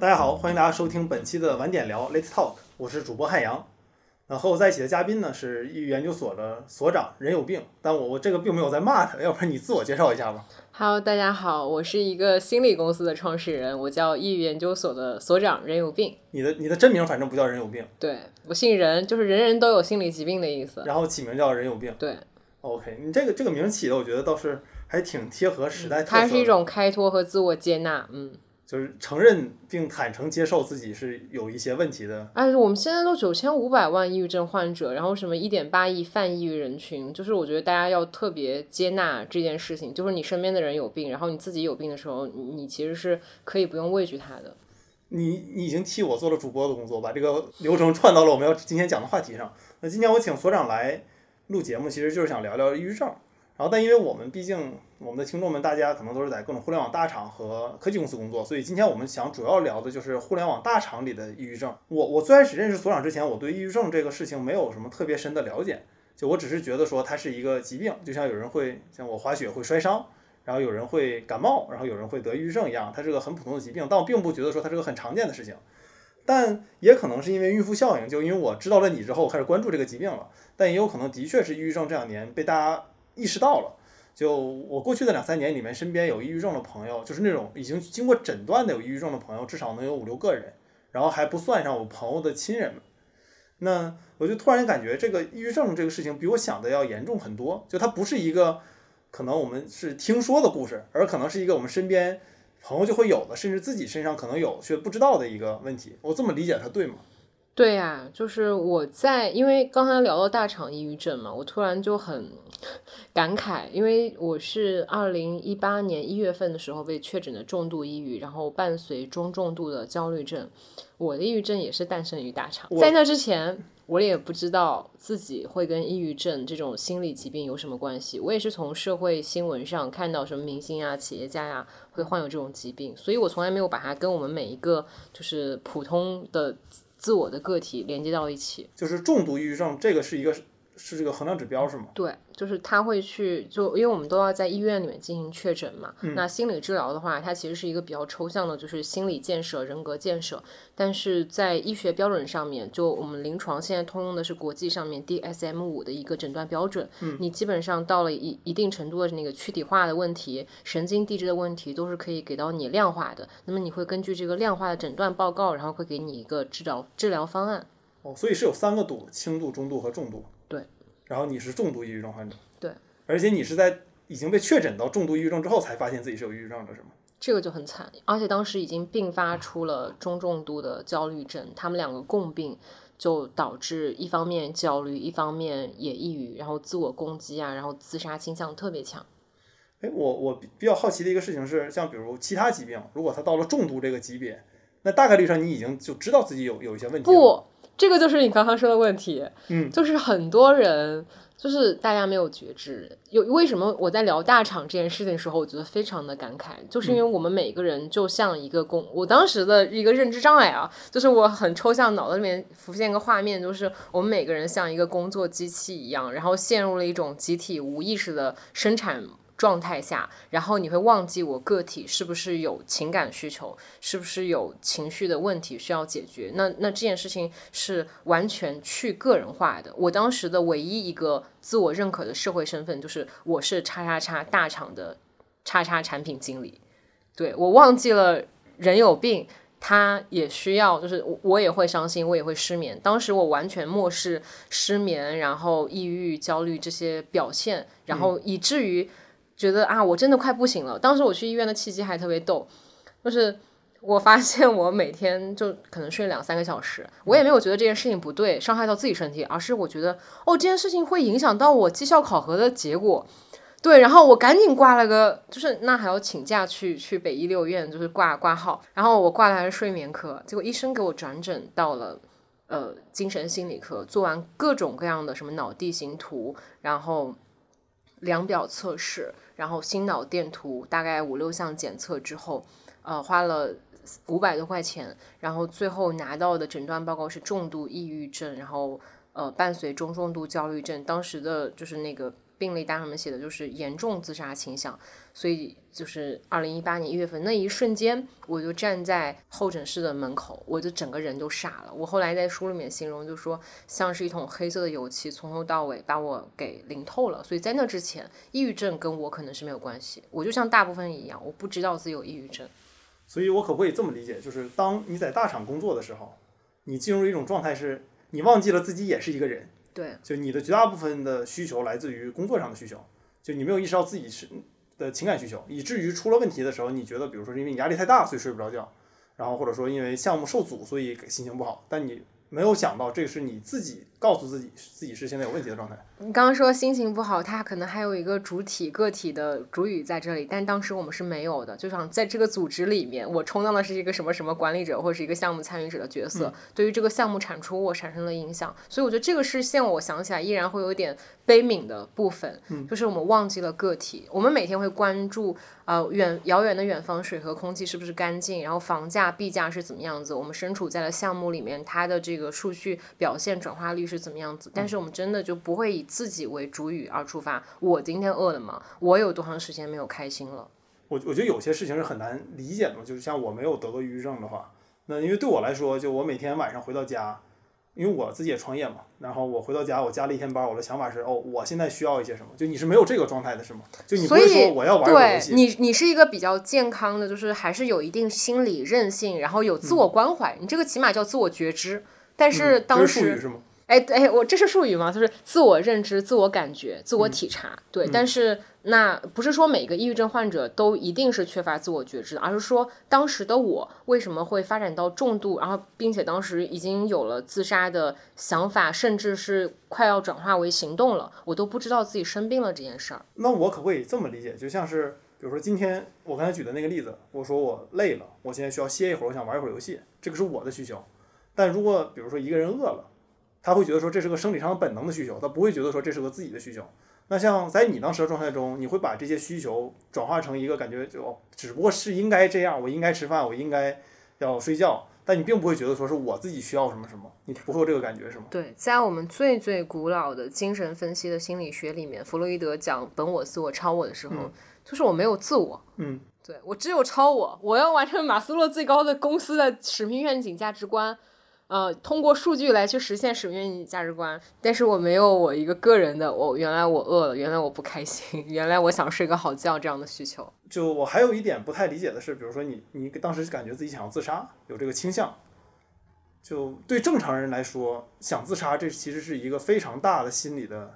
大家好，欢迎大家收听本期的晚点聊 Late Talk，我是主播汉阳。那和我在一起的嘉宾呢是抑郁研究所的所长任有病，但我我这个并没有在骂他，要不然你自我介绍一下吧。Hello，大家好，我是一个心理公司的创始人，我叫抑郁研究所的所长任有病。你的你的真名反正不叫任有病，对我姓任，就是人人都有心理疾病的意思。然后起名叫任有病。对，OK，你这个这个名起的，我觉得倒是还挺贴合时代特色的。它是一种开脱和自我接纳。嗯，就是承认并坦诚接受自己是有一些问题的。哎我们现在都九千五百万抑郁症患者，然后什么一点八亿泛抑郁人群，就是我觉得大家要特别接纳这件事情，就是你身边的人有病，然后你自己有病的时候，你你其实是可以不用畏惧他的。你你已经替我做了主播的工作，把这个流程串到了我们要今天讲的话题上。那今天我请所长来录节目，其实就是想聊聊抑郁症。然后，但因为我们毕竟我们的听众们大家可能都是在各种互联网大厂和科技公司工作，所以今天我们想主要聊的就是互联网大厂里的抑郁症。我我最开始认识所长之前，我对抑郁症这个事情没有什么特别深的了解，就我只是觉得说它是一个疾病，就像有人会像我滑雪会摔伤。然后有人会感冒，然后有人会得抑郁症一样，它是个很普通的疾病，但我并不觉得说它是个很常见的事情。但也可能是因为孕妇效应，就因为我知道了你之后，开始关注这个疾病了。但也有可能的确是抑郁症这两年被大家意识到了。就我过去的两三年里面，身边有抑郁症的朋友，就是那种已经经过诊断的有抑郁症的朋友，至少能有五六个人，然后还不算上我朋友的亲人们。那我就突然感觉这个抑郁症这个事情比我想的要严重很多，就它不是一个。可能我们是听说的故事，而可能是一个我们身边朋友就会有的，甚至自己身上可能有却不知道的一个问题。我这么理解它对吗？对呀、就是我在，因为刚才聊到大厂抑郁症嘛，我突然就很感慨，因为我是二零一八年一月份的时候被确诊的重度抑郁，然后伴随中重度的焦虑症。我的抑郁症也是诞生于大厂，在那之前。我也不知道自己会跟抑郁症这种心理疾病有什么关系。我也是从社会新闻上看到什么明星啊、企业家呀、啊、会患有这种疾病，所以我从来没有把它跟我们每一个就是普通的自我的个体连接到一起。就是重度抑郁症，这个是一个是这个衡量指标是吗？对，就是他会去，就因为我们都要在医院里面进行确诊嘛。嗯、那心理治疗的话，它其实是一个比较抽象的，就是心理建设、人格建设。但是在医学标准上面，就我们临床现在通用的是国际上面 DSM 五的一个诊断标准。嗯，你基本上到了一一定程度的那个躯体化的问题、神经递质的问题，都是可以给到你量化的。那么你会根据这个量化的诊断报告，然后会给你一个治疗治疗方案。哦，所以是有三个度：轻度、中度和重度。对。然后你是重度抑郁症患者。对。而且你是在已经被确诊到重度抑郁症之后，才发现自己是有抑郁症的，是吗？这个就很惨，而且当时已经并发出了中重度的焦虑症，他们两个共病，就导致一方面焦虑，一方面也抑郁，然后自我攻击啊，然后自杀倾向特别强。哎，我我比较好奇的一个事情是，像比如其他疾病，如果他到了重度这个级别，那大概率上你已经就知道自己有有一些问题。不，这个就是你刚刚说的问题，嗯，就是很多人。就是大家没有觉知，有为什么我在聊大厂这件事情的时候，我觉得非常的感慨，就是因为我们每个人就像一个工，我当时的一个认知障碍啊，就是我很抽象，脑子里面浮现一个画面，就是我们每个人像一个工作机器一样，然后陷入了一种集体无意识的生产状态下，然后你会忘记我个体是不是有情感需求，是不是有情绪的问题需要解决。那那这件事情是完全去个人化的。我当时的唯一一个自我认可的社会身份就是我是叉叉叉大厂的叉叉产品经理。对我忘记了人有病。他也需要，就是我也会伤心，我也会失眠。当时我完全漠视失眠，然后抑郁、焦虑这些表现，然后以至于觉得啊，我真的快不行了。当时我去医院的契机还特别逗，就是我发现我每天就可能睡两三个小时，我也没有觉得这件事情不对，伤害到自己身体，而是我觉得哦，这件事情会影响到我绩效考核的结果。对，然后我赶紧挂了个，就是那还要请假去去北医六院，就是挂挂号。然后我挂的还是睡眠科，结果医生给我转诊到了呃精神心理科，做完各种各样的什么脑地形图，然后量表测试，然后心脑电图，大概五六项检测之后，呃，花了五百多块钱，然后最后拿到的诊断报告是重度抑郁症，然后呃伴随中重度焦虑症，当时的就是那个病历单上面写的就是严重自杀倾向，所以就是二零一八年一月份那一瞬间，我就站在候诊室的门口，我就整个人都傻了。我后来在书里面形容，就说像是一桶黑色的油漆，从头到尾把我给淋透了。所以在那之前，抑郁症跟我可能是没有关系，我就像大部分人一样，我不知道自己有抑郁症。所以我可不可以这么理解，就是当你在大厂工作的时候，你进入一种状态是，你忘记了自己也是一个人。对，就你的绝大部分的需求来自于工作上的需求，就你没有意识到自己是的情感需求，以至于出了问题的时候，你觉得，比如说是因为你压力太大，所以睡不着觉，然后或者说因为项目受阻，所以心情不好，但你没有想到这是你自己告诉自己自己是现在有问题的状态。你刚刚说心情不好，它可能还有一个主体个体的主语在这里，但当时我们是没有的。就像在这个组织里面，我充当的是一个什么什么管理者或者是一个项目参与者的角色，对于这个项目产出我产生了影响。所以我觉得这个是现我想起来依然会有点悲悯的部分，就是我们忘记了个体。我们每天会关注呃远遥远的远方水和空气是不是干净，然后房价币价是怎么样子，我们身处在了项目里面，它的这个数据表现转化率是怎么样子。但是我们真的就不会以自己为主语而出发。我今天饿了吗？我有多长时间没有开心了？我我觉得有些事情是很难理解的，就是像我没有得过抑郁症的话，那因为对我来说，就我每天晚上回到家，因为我自己也创业嘛，然后我回到家，我加了一天班，我的想法是，哦，我现在需要一些什么？就你是没有这个状态的是吗？就你不会说我要玩个游戏？对你，你是一个比较健康的，就是还是有一定心理韧性，然后有自我关怀，你这个起码叫自我觉知。但是当时。哎哎，我这是术语吗？就是自我认知、自我感觉、自我体察。对，但是那不是说每个抑郁症患者都一定是缺乏自我觉知的，而是说当时的我为什么会发展到重度，然后并且当时已经有了自杀的想法，甚至是快要转化为行动了，我都不知道自己生病了这件事儿。那我可不可以这么理解？就像是比如说今天我刚才举的那个例子，我说我累了，我现在需要歇一会儿，我想玩一会儿游戏，这个是我的需求。但如果比如说一个人饿了，他会觉得说这是个生理上本能的需求，他不会觉得说这是个自己的需求。那像在你当时的状态中，你会把这些需求转化成一个感觉，就只不过是应该这样，我应该吃饭，我应该要睡觉，但你并不会觉得说是我自己需要什么什么，你不会有这个感觉是吗？对，在我们最最古老的精神分析的心理学里面，弗洛伊德讲本我、自我、超我的时候，就是我没有自我，嗯，对我只有超我，我要完成马斯洛最高的公司的使命、愿景、价值观。呃，通过数据来去实现使命价值观，但是我没有我一个个人的，我原来我饿了，原来我不开心，原来我想睡个好觉这样的需求。就我还有一点不太理解的是，比如说你你当时感觉自己想要自杀，有这个倾向，就对正常人来说，想自杀这其实是一个非常大的心理的，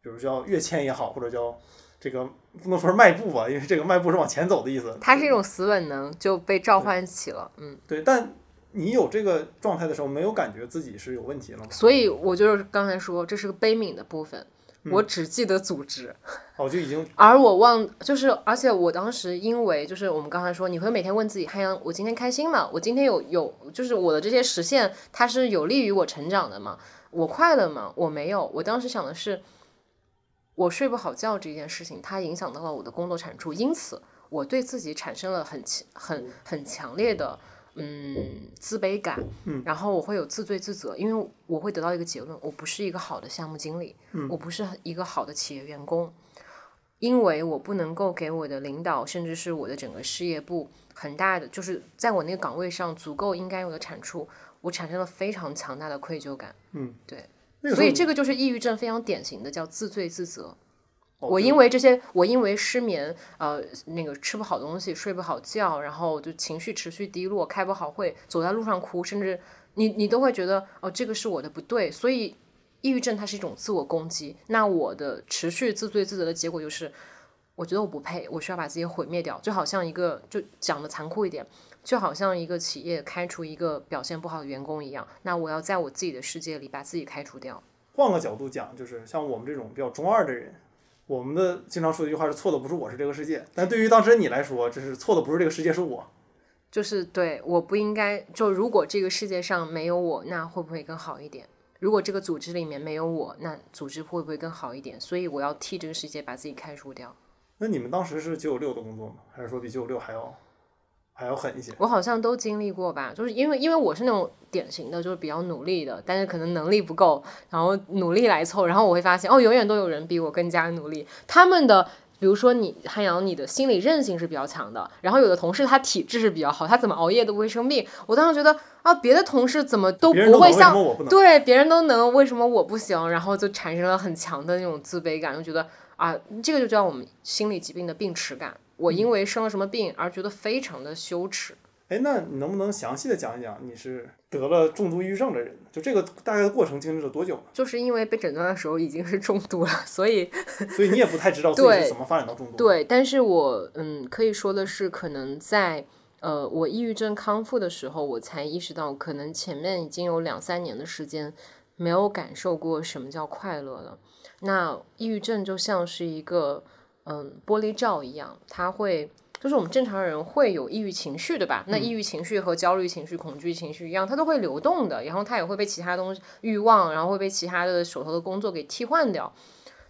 比如叫跃迁也好，或者叫这个不能说是迈步吧，因为这个迈步是往前走的意思。它是一种死本能就被召唤起了，嗯，对，但。你有这个状态的时候，没有感觉自己是有问题了吗？所以我就是刚才说，这是个悲悯的部分。我只记得组织，哦，就已经。而我忘，就是，而且我当时因为就是我们刚才说，你会每天问自己，太阳，我今天开心吗？我今天有有，就是我的这些实现，它是有利于我成长的吗？我快乐吗？我没有。我当时想的是，我睡不好觉这件事情，它影响到了我的工作产出，因此我对自己产生了很强、很很强烈的。嗯，自卑感，嗯然后我会有自罪自责，因为我会得到一个结论：我不是一个好的项目经理，我不是一个好的企业员工，因为我不能够给我的领导，甚至是我的整个事业部很大的，就是在我那个岗位上足够应该有的产出，我产生了非常强大的愧疚感。嗯，对，所以这个就是抑郁症非常典型的，叫自罪自责。我因为这些，我因为失眠，呃，那个吃不好东西，睡不好觉，然后就情绪持续低落，开不好会，走在路上哭，甚至你你都会觉得哦，这个是我的不对。所以，抑郁症它是一种自我攻击。那我的持续自罪自责的结果就是，我觉得我不配，我需要把自己毁灭掉。就好像一个，就讲的残酷一点，就好像一个企业开除一个表现不好的员工一样。那我要在我自己的世界里把自己开除掉。换个角度讲，就是像我们这种比较中二的人。我们的经常说的一句话是错的不是我是这个世界，但对于当时你来说，这是错的不是这个世界是我，就是对我不应该就如果这个世界上没有我，那会不会更好一点？如果这个组织里面没有我，那组织会不会更好一点？所以我要替这个世界把自己开除掉。那你们当时是九九六的工作吗？还是说比九九六还要？还要狠一些。我好像都经历过吧，就是因为因为我是那种典型的，就是比较努力的，但是可能能力不够，然后努力来凑，然后我会发现哦，永远都有人比我更加努力，他们的。比如说你汉阳，你的心理韧性是比较强的，然后有的同事他体质是比较好，他怎么熬夜都不会生病。我当时觉得啊，别的同事怎么都不会像对别人都能，为什么我不行？然后就产生了很强的那种自卑感，就觉得啊，这个就叫我们心理疾病的病耻感。我因为生了什么病而觉得非常的羞耻。哎，那你能不能详细的讲一讲你是得了重度抑郁症的人？就这个大概的过程经历了多久？就是因为被诊断的时候已经是重度了，所以所以你也不太知道 自己是怎么发展到重度。对，但是我嗯可以说的是，可能在呃我抑郁症康复的时候，我才意识到，可能前面已经有两三年的时间没有感受过什么叫快乐了。那抑郁症就像是一个嗯玻璃罩一样，它会。就是我们正常人会有抑郁情绪，对吧？那抑郁情绪和焦虑情绪、恐惧情绪一样，它都会流动的，然后它也会被其他东西欲望，然后会被其他的手头的工作给替换掉。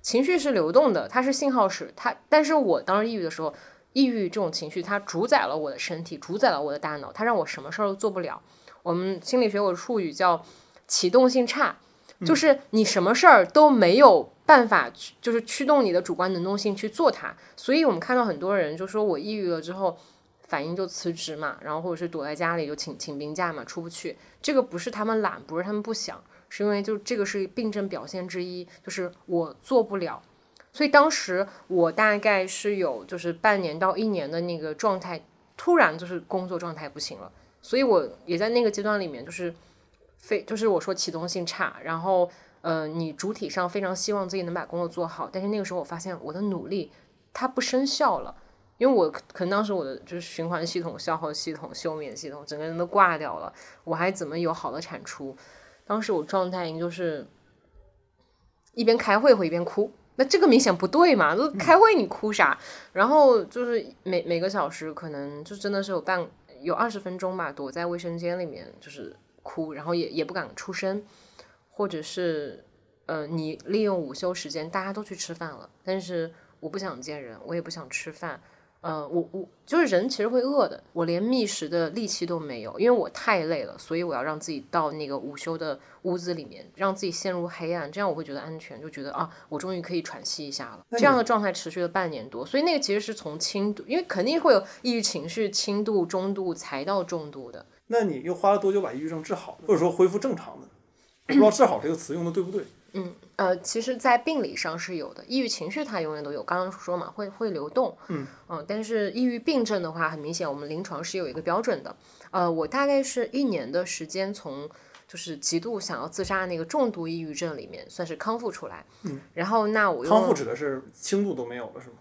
情绪是流动的，它是信号使它。但是我当时抑郁的时候，抑郁这种情绪它主宰了我的身体，主宰了我的大脑，它让我什么事儿都做不了。我们心理学有术语叫启动性差。就是你什么事儿都没有办法去，就是驱动你的主观能动性去做它。所以我们看到很多人就说我抑郁了之后，反应就辞职嘛，然后或者是躲在家里就请请病假嘛，出不去。这个不是他们懒，不是他们不想，是因为就这个是病症表现之一，就是我做不了。所以当时我大概是有就是半年到一年的那个状态，突然就是工作状态不行了。所以我也在那个阶段里面就是。非就是我说启动性差，然后呃，你主体上非常希望自己能把工作做好，但是那个时候我发现我的努力它不生效了，因为我可能当时我的就是循环系统、消耗系统、休眠系统整个人都挂掉了，我还怎么有好的产出？当时我状态就是一边开会会一边哭，那这个明显不对嘛？都开会你哭啥？然后就是每每个小时可能就真的是有半有二十分钟吧，躲在卫生间里面就是。哭，然后也也不敢出声，或者是，呃，你利用午休时间，大家都去吃饭了，但是我不想见人，我也不想吃饭，呃，我我就是人其实会饿的，我连觅食的力气都没有，因为我太累了，所以我要让自己到那个午休的屋子里面，让自己陷入黑暗，这样我会觉得安全，就觉得啊，我终于可以喘息一下了。这样的状态持续了半年多，所以那个其实是从轻度，因为肯定会有抑郁情绪，轻度、中度才到重度的。那你又花了多久把抑郁症治好，或者说恢复正常的？不知道“治好”这个词用的对不对？嗯，呃，其实，在病理上是有的，抑郁情绪它永远都有，刚刚说嘛，会会流动。嗯嗯，但是抑郁病症的话，很明显，我们临床是有一个标准的。呃，我大概是一年的时间，从就是极度想要自杀那个重度抑郁症里面，算是康复出来。嗯，然后那我又康复指的是轻度都没有了，是吗？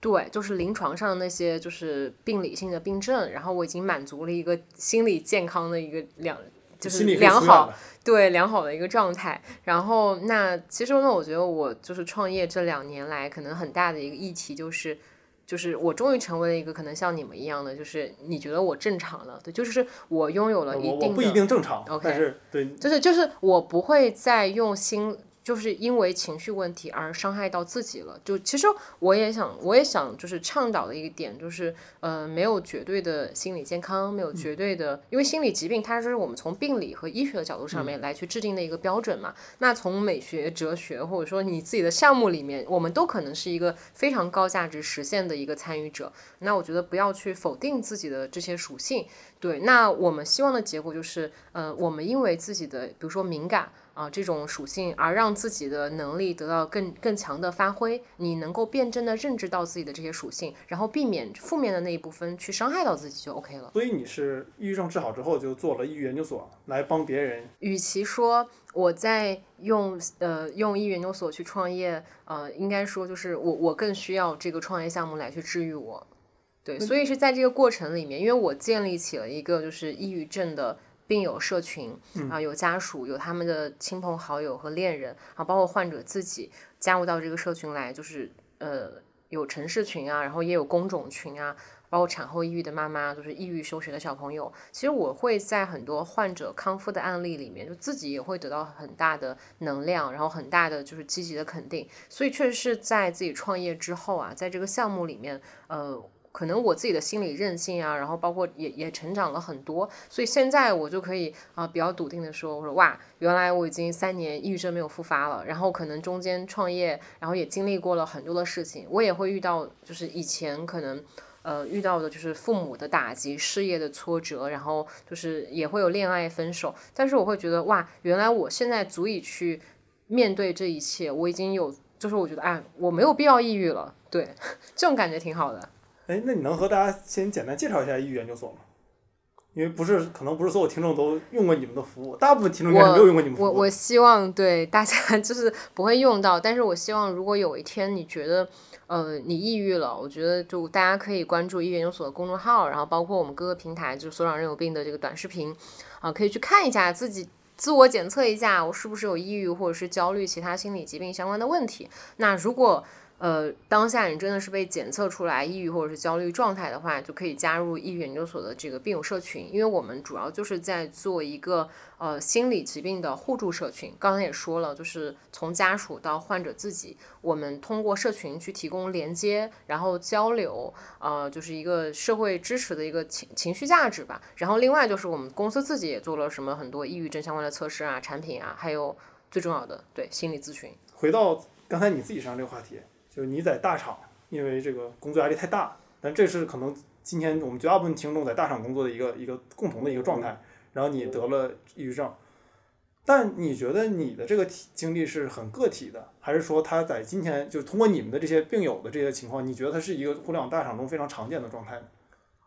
对，就是临床上那些就是病理性的病症，然后我已经满足了一个心理健康的一个两，就是良好，对良好的一个状态。然后那其实呢，我觉得我就是创业这两年来，可能很大的一个议题就是，就是我终于成为了一个可能像你们一样的，就是你觉得我正常了，对，就是我拥有了一定的，我不一定正常，OK，但是对，就是就是我不会再用心。就是因为情绪问题而伤害到自己了。就其实我也想，我也想，就是倡导的一个点，就是呃，没有绝对的心理健康，没有绝对的，因为心理疾病它是我们从病理和医学的角度上面来去制定的一个标准嘛。那从美学、哲学或者说你自己的项目里面，我们都可能是一个非常高价值实现的一个参与者。那我觉得不要去否定自己的这些属性。对，那我们希望的结果就是，呃，我们因为自己的，比如说敏感。啊，这种属性而让自己的能力得到更更强的发挥，你能够辩证的认知到自己的这些属性，然后避免负面的那一部分去伤害到自己就 OK 了。所以你是抑郁症治好之后就做了抑郁研究所来帮别人。与其说我在用呃用抑郁研究所去创业，呃，应该说就是我我更需要这个创业项目来去治愈我。对，所以是在这个过程里面，因为我建立起了一个就是抑郁症的。病友社群啊，有家属，有他们的亲朋好友和恋人啊，包括患者自己加入到这个社群来，就是呃有城市群啊，然后也有工种群啊，包括产后抑郁的妈妈，就是抑郁休学的小朋友。其实我会在很多患者康复的案例里面，就自己也会得到很大的能量，然后很大的就是积极的肯定。所以确实是在自己创业之后啊，在这个项目里面，呃。可能我自己的心理韧性啊，然后包括也也成长了很多，所以现在我就可以啊、比较笃定的说，我说哇，原来我已经三年抑郁症没有复发了，然后可能中间创业，然后也经历过了很多的事情，我也会遇到就是以前可能。呃，遇到的就是父母的打击、事业的挫折，然后就是也会有恋爱分手，但是我会觉得哇，原来我现在足以去面对这一切，我已经有，就是我觉得哎，我没有必要抑郁了，对，这种感觉挺好的。哎，那你能和大家先简单介绍一下抑郁研究所吗？因为不是，可能不是所有听众都用过你们的服务，大部分听众应该没有用过你们服务。我我希望对大家 就是不会用到，但是我希望如果有一天你觉得呃你抑郁了，我觉得就大家可以关注抑郁研究所的公众号，然后包括我们各个平台，就所长人有病的这个短视频啊、可以去看一下自己。自我检测一下，我是不是有抑郁或者是焦虑、其他心理疾病相关的问题？那如果呃，当下你真的是被检测出来抑郁或者是焦虑状态的话，就可以加入抑郁研究所的这个病友社群，因为我们主要就是在做一个呃心理疾病的互助社群。刚才也说了，就是从家属到患者自己，我们通过社群去提供连接，然后交流，呃，就是一个社会支持的一个情情绪价值吧。然后另外就是我们公司自己也做了什么很多抑郁症相关的测试啊、产品啊，还有最重要的对心理咨询。回到刚才你自己上这个话题，就是你在大厂，因为这个工作压力太大，但这是可能今天我们绝大部分听众在大厂工作的一个一个共同的一个状态。然后你得了抑郁症，但你觉得你的这个体经历是很个体的，还是说他在今天就通过你们的这些病友的这些情况，你觉得他是一个互联网大厂中非常常见的状态呢？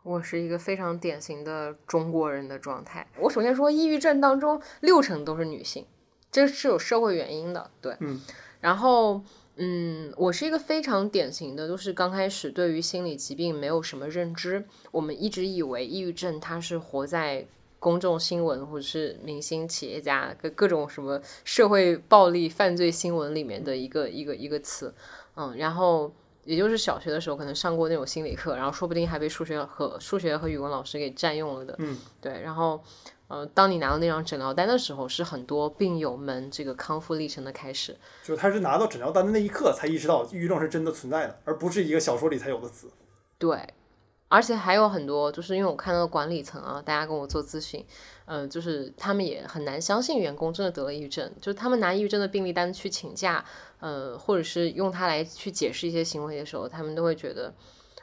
我是一个非常典型的中国人的状态。我首先说，抑郁症当中六成都是女性，这是有社会原因的，对。嗯。然后，嗯，我是一个非常典型的，就是刚开始对于心理疾病没有什么认知，我们一直以为抑郁症它是活在公众新闻或者是明星、企业家各各种什么社会暴力、犯罪新闻里面的一个一个一个词，嗯，然后。也就是小学的时候可能上过那种心理课，然后说不定还被数学和数学和语文老师给占用了的。嗯，对。然后，呃，当你拿到那张诊疗单的时候，是很多病友们这个康复历程的开始。就他是拿到诊疗单的那一刻才意识到抑郁症是真的存在的，而不是一个小说里才有的词。对，而且还有很多，就是因为我看到管理层啊，大家跟我做咨询，嗯、就是他们也很难相信员工真的得了抑郁症，就是他们拿抑郁症的病历单去请假，呃，或者是用它来去解释一些行为的时候，他们都会觉得，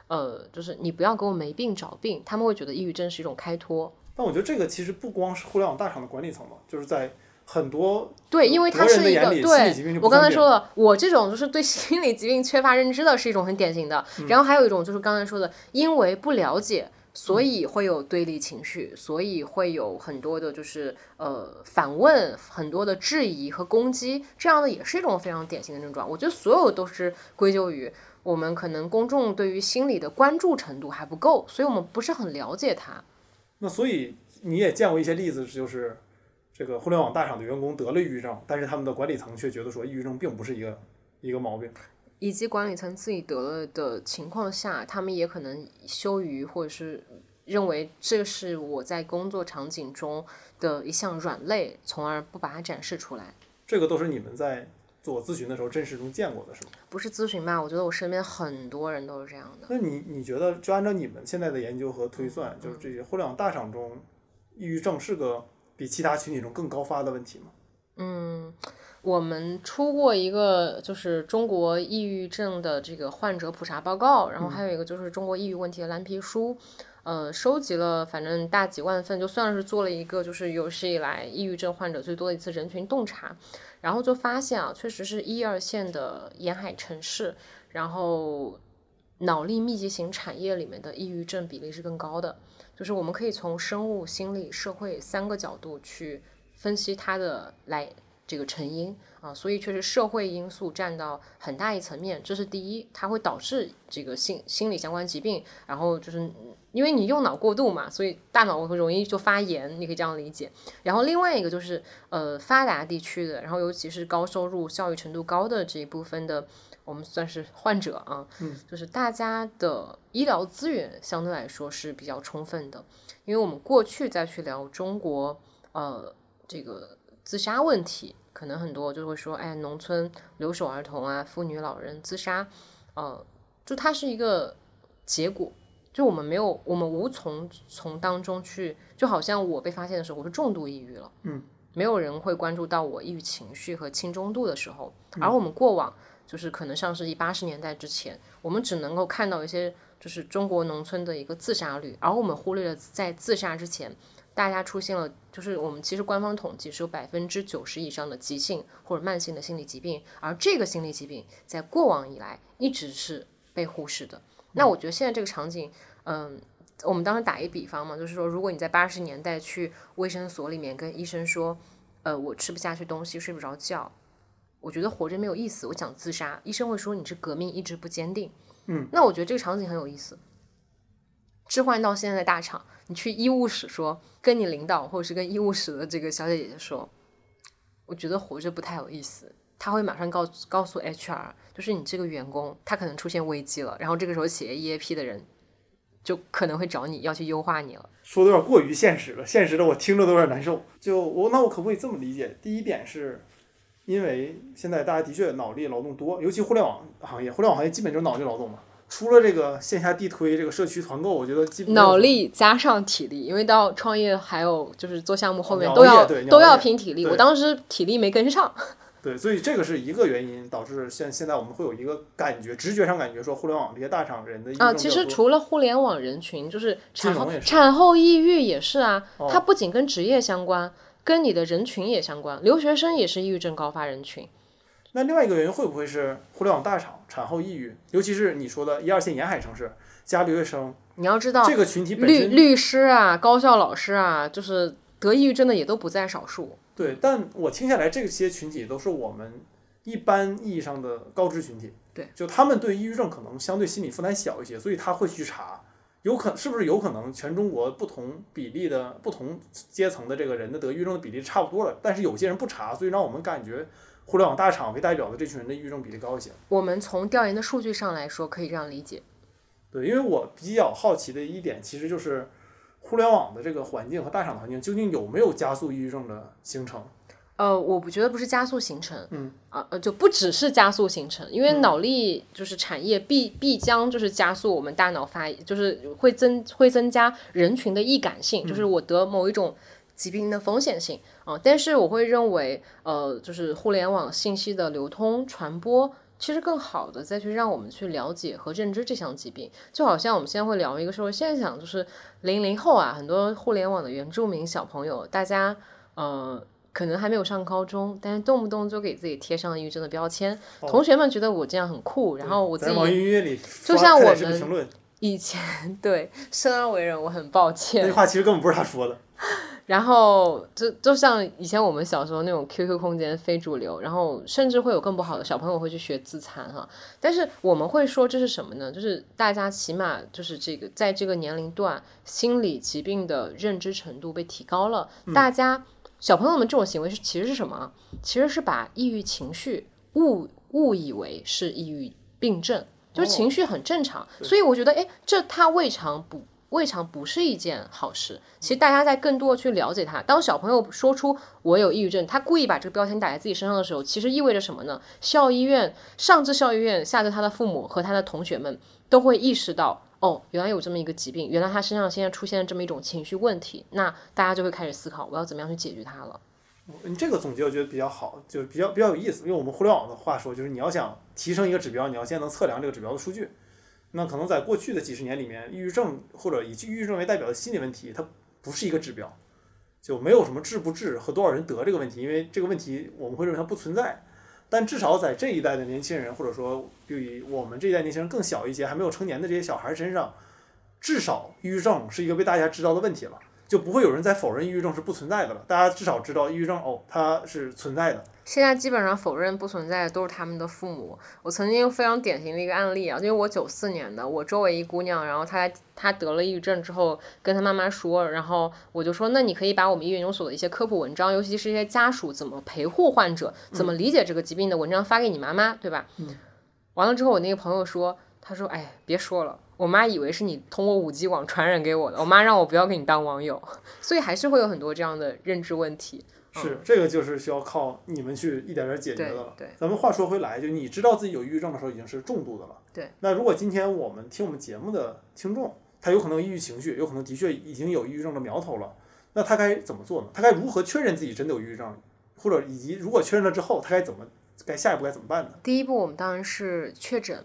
呃，就是你不要给我没病找病，他们会觉得抑郁症是一种开脱。但我觉得这个其实不光是互联网大厂的管理层嘛，就是在很多对，因为它是一个对我刚才说了，我这种就是对心理疾病缺乏认知的，是一种很典型的。嗯 然后还有一种就是刚才说的，因为不了解，所以会有对立情绪，所以会有很多的就是呃反问，很多的质疑和攻击，这样的也是一种非常典型的症状。我觉得所有都是归咎于我们可能公众对于心理的关注程度还不够，所以我们不是很了解它。那所以你也见过一些例子，就是这个互联网大厂的员工得了抑郁症，但是他们的管理层却觉得说抑郁症并不是一个一个毛病。以及管理层自己得了的情况下，他们也可能羞于或者是认为这是我在工作场景中的一项软肋，从而不把它展示出来。这个都是你们在做咨询的时候真实中见过的，是吗？不是咨询吧？我觉得我身边很多人都是这样的。那你你觉得，就按照你们现在的研究和推算，就是这些互联网大厂中，抑郁症是个比其他群体中更高发的问题吗？嗯，我们出过一个就是中国抑郁症的这个患者普查报告，然后还有一个就是中国抑郁问题的蓝皮书，呃，收集了反正大几万份，就算是做了一个就是有史以来抑郁症患者最多的一次人群洞察，然后就发现啊，确实是一二线的沿海城市，然后脑力密集型产业里面的抑郁症比例是更高的。就是我们可以从生物、心理、社会三个角度去分析它的来这个成因啊，所以确实社会因素占到很大一层面，这是第一，它会导致这个心心理相关疾病，然后就是因为你用脑过度嘛，所以大脑会容易就发炎，你可以这样理解。然后另外一个就是呃发达地区的，然后尤其是高收入、教育程度高的这一部分的。我们算是患者啊，嗯，就是大家的医疗资源相对来说是比较充分的，因为我们过去再去聊中国呃这个自杀问题，可能很多就会说，哎，农村留守儿童啊、妇女老人自杀，呃，就它是一个结果，就我们没有，我们无从从当中去，就好像我被发现的时候，我是重度抑郁了，嗯，没有人会关注到我抑郁情绪和轻中度的时候，而我们过往就是可能上世纪八十年代之前，我们只能够看到一些就是中国农村的一个自杀率，而我们忽略了在自杀之前，大家出现了，就是我们其实官方统计是有百分之九十以上的急性或者慢性的心理疾病，而这个心理疾病在过往以来一直是被忽视的。那我觉得现在这个场景，嗯，我们当时打一比方嘛，就是说，如果你在八十年代去卫生所里面跟医生说，呃，我吃不下去东西，睡不着觉，我觉得活着没有意思，我想自杀，医生会说你是革命意志不坚定。嗯，那我觉得这个场景很有意思。置换到现在的大厂，你去医务室说，跟你领导或者是跟医务室的这个小姐姐说，我觉得活着不太有意思。他会马上告告诉 HR，就是你这个员工他可能出现危机了，然后这个时候企业 EAP 的人就可能会找你要去优化你了。说的有点过于现实了，现实的我听着都有点难受。就我那我可不可以这么理解？第一点是，因为现在大家的确脑力劳动多，尤其互联网行业，互联网行业基本就是脑力劳动嘛。除了这个线下地推、这个社区团购，我觉得基本脑力加上体力，因为到创业还有就是做项目后面哦都要都要拼体力。我当时体力没跟上，对，所以这个是一个原因，导致现现在我们会有一个感觉，直觉上感觉说互联网这些大厂人的啊，其实除了互联网人群，就是产后产后抑郁也是啊，哦它不仅跟职业相关，跟你的人群也相关。留学生也是抑郁症高发人群。那另外一个原因会不会是互联网大厂产后抑郁，尤其是你说的一二线沿海城市加留学生你要知道，这个群体本身律律师啊、高校老师啊，就是得抑郁症的也都不在少数。对，但我听下来这些群体都是我们一般意义上的高知群体，对，就他们对抑郁症可能相对心理负担小一些，所以他会去查，有可是不是有可能全中国不同比例的不同阶层的这个人的得抑郁症的比例差不多了，但是有些人不查，所以让我们感觉互联网大厂为代表的这群人的抑郁症比例高一些。我们从调研的数据上来说，可以这样理解。对，因为我比较好奇的一点，其实就是互联网的这个环境和大厂的环境究竟有没有加速抑郁症的形成？呃，我不觉得不是加速形成，嗯啊呃，就不只是加速形成，因为脑力就是产业必必将就是加速我们大脑发，就是会增会增加人群的易感性，就是我得某一种疾病的风险性啊、但是我会认为，呃，就是互联网信息的流通传播。其实更好的再去让我们去了解和认知这项疾病，就好像我们现在会聊一个社会，现在讲就是零零后啊，很多互联网的原住民小朋友，大家呃可能还没有上高中，但是动不动就给自己贴上抑郁症的标签。哦同学们觉得我这样很酷，然后我自在网易己音乐里就像我们以前 对生而为人，我很抱那歉句。话其实根本不是他说的。然后就就像以前我们小时候那种 QQ 空间非主流，然后甚至会有更不好的小朋友会去学自残哈。但是我们会说这是什么呢？就是大家起码就是这个在这个年龄段，心理疾病的认知程度被提高了，大家小朋友们这种行为是其实是什么啊？其实是把抑郁情绪误误以为是抑郁病症，就是情绪很正常。所以我觉得，哎，这他未尝不未尝不是一件好事。其实大家在更多的去了解他。当小朋友说出我有抑郁症，他故意把这个标签打在自己身上的时候，其实意味着什么呢？校医院上至校医院，下至他的父母和他的同学们都会意识到。哦，原来有这么一个疾病，原来他身上现在出现了这么一种情绪问题，那大家就会开始思考，我要怎么样去解决它了。你这个总结我觉得比较好，就比较比较有意思。用我们互联网的话说，就是你要想提升一个指标，你要先能测量这个指标的数据。那可能在过去的几十年里面，抑郁症或者以抑郁症为代表的心理问题，它不是一个指标，就没有什么治不治和多少人得这个问题，因为这个问题我们会认为它不存在。但至少在这一代的年轻人，或者说比我们这一代年轻人更小一些，还没有成年的这些小孩身上，至少抑郁症是一个被大家知道的问题了。就不会有人再否认抑郁症是不存在的了。大家至少知道抑郁症哦，它是存在的。现在基本上否认不存在的都是他们的父母。我曾经非常典型的一个案例啊，因为我九四年的，我周围一姑娘，然后她她得了抑郁症之后，跟她妈妈说，然后我就说，那你可以把我们医院研究所的一些科普文章，尤其是一些家属怎么陪护患者，怎么理解这个疾病的文章发给你妈妈，对吧？嗯。完了之后，我那个朋友说，他说，哎，别说了。我妈以为是你通过五 G 网传染给我的，我妈让我不要给你当网友，所以还是会有很多这样的认知问题。是这个就是需要靠你们去一点点解决的了。对对咱们话说回来，就你知道自己有抑郁症的时候已经是重度的了。对。那如果今天我们听我们节目的听众，他有可能有抑郁情绪，有可能的确已经有抑郁症的苗头了，那他该怎么做呢？他该如何确认自己真的有抑郁症，或者以及如果确认了之后，他该怎么该下一步该怎么办呢？第一步，我们当然是确诊。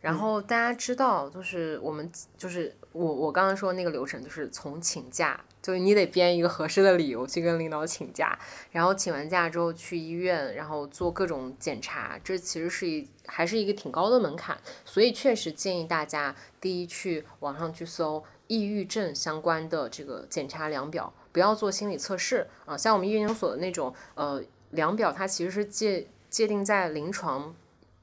然后大家知道，就是我们就是我我刚刚说那个流程，就是从请假，就是你得编一个合适的理由去跟领导请假，然后请完假之后去医院，然后做各种检查，这其实是一还是一个挺高的门槛，所以确实建议大家第一去网上去搜抑郁症相关的这个检查量表，不要做心理测试啊，像我们研究所的那种呃量表，它其实是界界定在临床。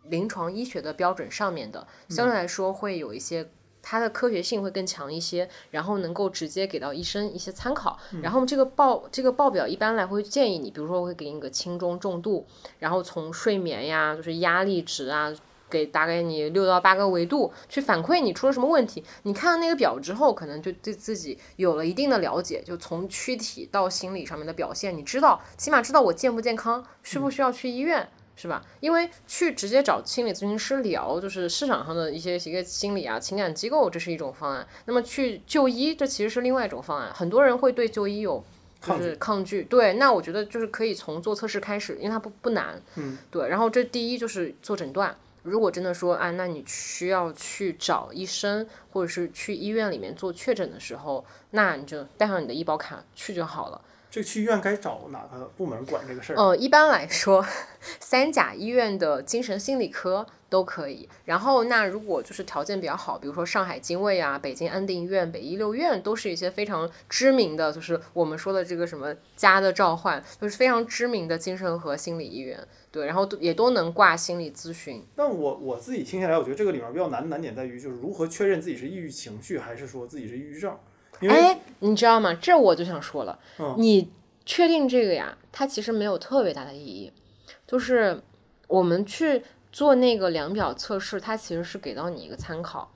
临床医学的标准上面的，相对来说会有一些它的科学性会更强一些，然后能够直接给到医生一些参考。然后这个报这个报表一般来会建议你，比如说会给你个轻中重度，然后从睡眠呀，就是压力值啊，给大概你六到八个维度去反馈你出了什么问题。你看了那个表之后，可能就对自己有了一定的了解，就从躯体到心理上面的表现，你知道起码知道我健不健康，需不需要去医院。是吧？因为去直接找心理咨询师聊，就是市场上的一些一个心理啊、情感机构，这是一种方案。那么去就医，这其实是另外一种方案。很多人会对就医有就是抗拒。对，那我觉得就是可以从做测试开始，因为它不不难。嗯。对，然后这第一就是做诊断。如果真的说，啊，那你需要去找医生，或者是去医院里面做确诊的时候，那你就带上你的医保卡去就好了。这去医院该找哪个部门管这个事儿？呃，一般来说，三甲医院的精神心理科都可以。然后，那如果就是条件比较好，比如说上海精卫啊、北京安定医院、北医六院，都是一些非常知名的，就是我们说的这个什么家的召唤，就是非常知名的精神和心理医院。对，然后也都能挂心理咨询。那我我自己听下来，我觉得这个里面比较难的难点在于，就是如何确认自己是抑郁情绪，还是说自己是抑郁症。哎，你知道吗？这我就想说了，你确定这个呀？它其实没有特别大的意义。就是我们去做那个量表测试，它其实是给到你一个参考。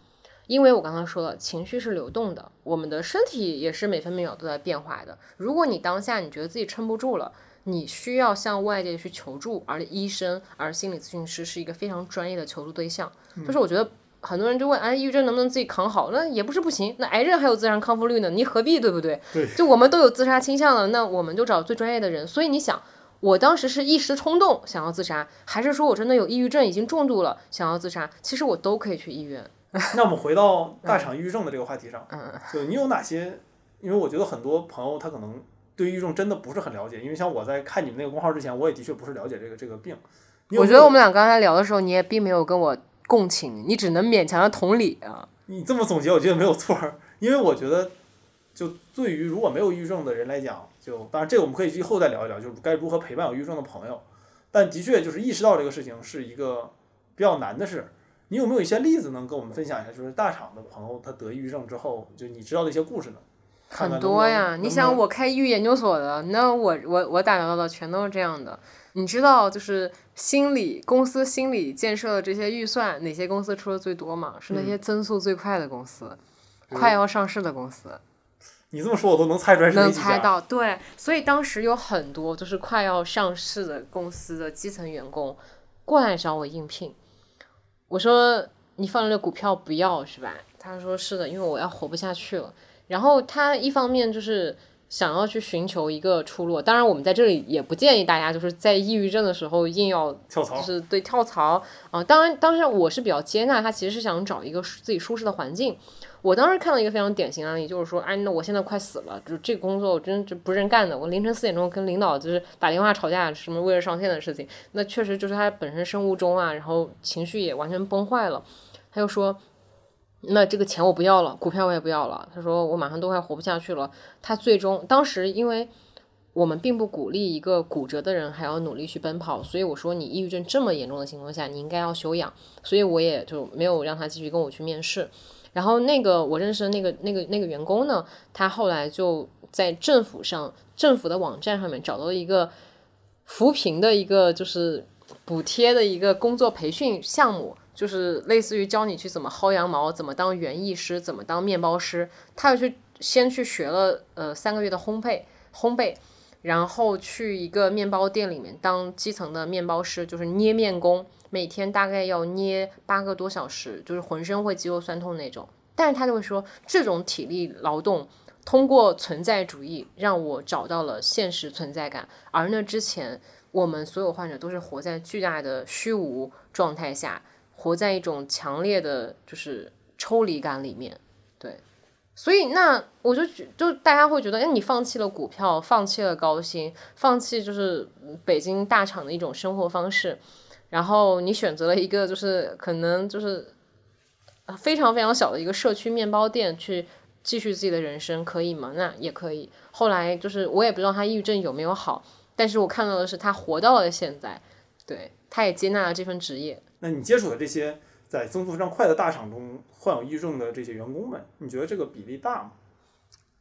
因为我刚刚说了，情绪是流动的，我们的身体也是每分每秒都在变化的。如果你当下你觉得自己撑不住了，你需要向外界去求助，而医生、而心理咨询师是一个非常专业的求助对象。就是我觉得。很多人就问，哎，抑郁症能不能自己扛好？那也不是不行。那癌症还有自然康复率呢，你何必，对不对？对。就我们都有自杀倾向了，那我们就找最专业的人。所以你想，我当时是一时冲动想要自杀，还是说我真的有抑郁症已经重度了想要自杀？其实我都可以去医院。那我们回到大厂抑郁症的这个话题上，嗯，就你有哪些？因为我觉得很多朋友他可能对抑郁症真的不是很了解，因为像我在看你们那个公号之前，我也的确不是了解这个这个病。我觉得我们俩刚才聊的时候，你也并没有跟我。共情，你只能勉强的同理啊。你这么总结，我觉得没有错儿。因为我觉得，就对于如果没有抑郁症的人来讲，就当然这个我们可以以后再聊一聊，就是该如何陪伴有抑郁症的朋友。但的确，就是意识到这个事情是一个比较难的事。你有没有一些例子能跟我们分享一下？就是大厂的朋友他得抑郁症之后，就你知道的一些故事呢？很多呀，你想我开抑郁研究所的，那我我我打交道的全都是这样的。你知道就是心理公司心理建设的这些预算，哪些公司出的最多吗？是那些增速最快的公司，快要上市的公司。你这么说，我都能猜出来是能猜到，对。所以当时有很多就是快要上市的公司的基层员工过来找我应聘。我说你放了股票不要是吧？他说是的，因为我要活不下去了。然后他一方面就是。想要去寻求一个出路，当然我们在这里也不建议大家就是在抑郁症的时候硬要跳槽，就是对跳槽啊。当然，当时我是比较接纳他，其实是想找一个自己舒适的环境。我当时看到一个非常典型案例，就是说，哎，那我现在快死了，就这个工作我真就不认干的。我凌晨四点钟跟领导就是打电话吵架，什么为了上线的事情，那确实就是他本身生物钟啊，然后情绪也完全崩坏了。他又说。那这个钱我不要了，股票我也不要了。他说我马上都快活不下去了。他最终当时因为我们并不鼓励一个骨折的人还要努力去奔跑，所以我说你抑郁症这么严重的情况下，你应该要休养。所以我也就没有让他继续跟我去面试。然后那个我认识的那个那个那个员工呢，他后来就在政府上政府的网站上面找到了一个扶贫的一个就是补贴的一个工作培训项目。就是类似于教你去怎么薅羊毛，怎么当园艺师，怎么当面包师。他要去先去学了呃三个月的烘焙，烘焙，然后去一个面包店里面当基层的面包师，就是捏面工，每天大概要捏八个多小时，就是浑身会肌肉酸痛那种。但是他就会说，这种体力劳动通过存在主义让我找到了现实存在感，而那之前我们所有患者都是活在巨大的虚无状态下，活在一种强烈的就是抽离感里面，对。所以，那我就觉，就大家会觉得，哎，你放弃了股票，放弃了高薪，放弃就是北京大厂的一种生活方式，然后你选择了一个就是可能就是非常非常小的一个社区面包店去继续自己的人生，可以吗？那也可以。后来就是我也不知道他抑郁症有没有好，但是我看到的是他活到了现在，对，他也接纳了这份职业。那你接触的这些？在增速非常快的大厂中患有抑郁症的这些员工们，你觉得这个比例大吗？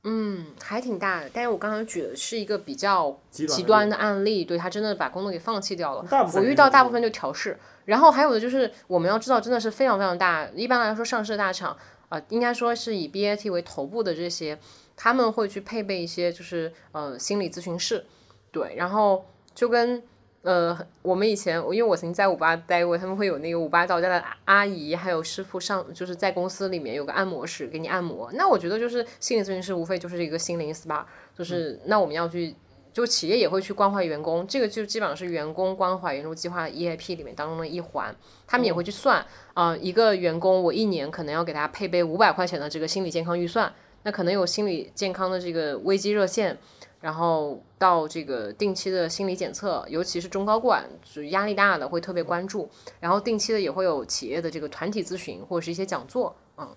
嗯，还挺大的。但是我刚刚举的是一个比较极端的案例，对他真的把工作给放弃掉了。我遇到大部分就调试，然后还有的就是我们要知道，真的是非常非常大。一般来说，上市大厂啊，应该说是以 BAT 为头部的这些，他们会去配备一些就是呃心理咨询室，对，然后就跟。呃，我们以前，因为我曾经在五八待过，他们会有那个五八到家的阿姨，还有师傅上，就是在公司里面有个按摩室给你按摩。那我觉得就是心理咨询师无非就是一个心灵 SPA，就是那我们要去，就企业也会去关怀员工，这个就基本上是员工关怀援助计划 EIP 里面当中的一环。他们也会去算啊，一个员工我一年可能要给他配备五百块钱的这个心理健康预算，那可能有心理健康的这个危机热线。然后到这个定期的心理检测，尤其是中高管，就压力大的会特别关注。然后定期的也会有企业的这个团体咨询或者是一些讲座，嗯。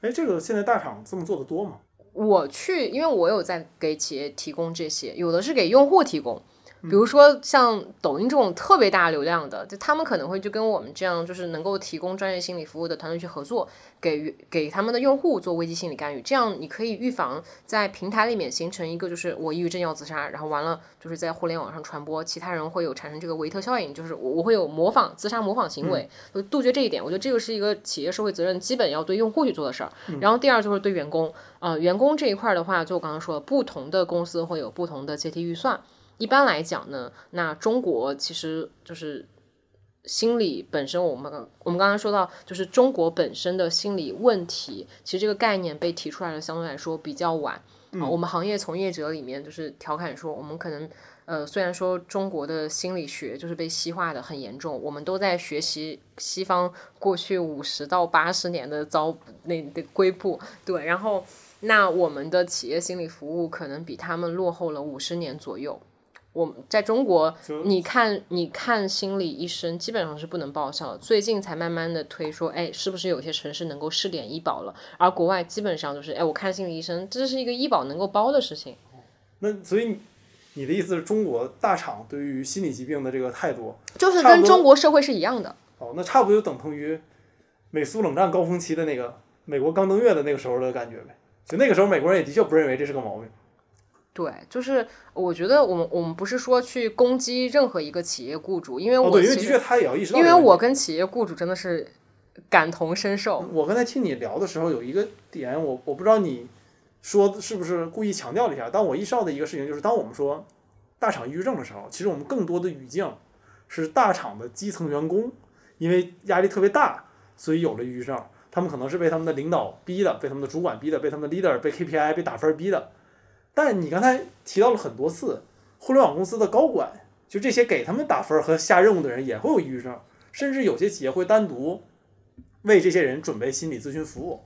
哎，这个现在大厂这么做的多吗？我去，因为我有在给企业提供这些，有的是给用户提供。比如说像抖音这种特别大流量的，就他们可能会就跟我们这样，就是能够提供专业心理服务的团队去合作，给给他们的用户做危机心理干预，这样你可以预防在平台里面形成一个就是我抑郁症要自杀，然后完了就是在互联网上传播，其他人会有产生这个维特效应，就是我我会有模仿自杀模仿行为，就杜绝这一点，我觉得这个是一个企业社会责任基本要对用户去做的事儿。然后第二就是对员工，呃，员工这一块的话，就我刚刚说，不同的公司会有不同的阶梯预算。一般来讲呢，那中国其实就是心理本身，我们我们刚刚说到，就是中国本身的心理问题，其实这个概念被提出来的相对来说比较晚啊。我们行业从业者里面就是调侃说，我们可能呃，虽然说中国的心理学就是被西化的很严重，我们都在学习西方过去五十到八十年的糟那的规步，对，然后那我们的企业心理服务可能比他们落后了五十年左右。我们在中国，你看，你看心理医生基本上是不能报销的。最近才慢慢的推说，哎，是不是有些城市能够试点医保了？而国外基本上就是，哎，我看心理医生，这是一个医保能够包的事情。那所以你的意思是中国大厂对于心理疾病的这个态度，就是跟中国社会是一样的。哦，那差不多就等同于美苏冷战高峰期的那个美国刚登月的那个时候的感觉呗。就那个时候，美国人也的确不认为这是个毛病。对，就是我觉得我们我们不是说去攻击任何一个企业雇主，因为我因为的确他也要意识到，因为我跟企业雇主真的是感同身受。我刚才听你聊的时候，有一个点，我我不知道你说是不是故意强调了一下，但我意识到的一个事情就是，当我们说大厂抑郁症的时候，其实我们更多的语境是大厂的基层员工因为压力特别大，所以有了抑郁症。他们可能是被他们的领导逼的，被他们的主管逼的，被他们的 leader 被 KPI 被打分逼的。但你刚才提到了很多次，互联网公司的高管，就这些给他们打分和下任务的人也会有抑郁症，甚至有些企业会单独为这些人准备心理咨询服务。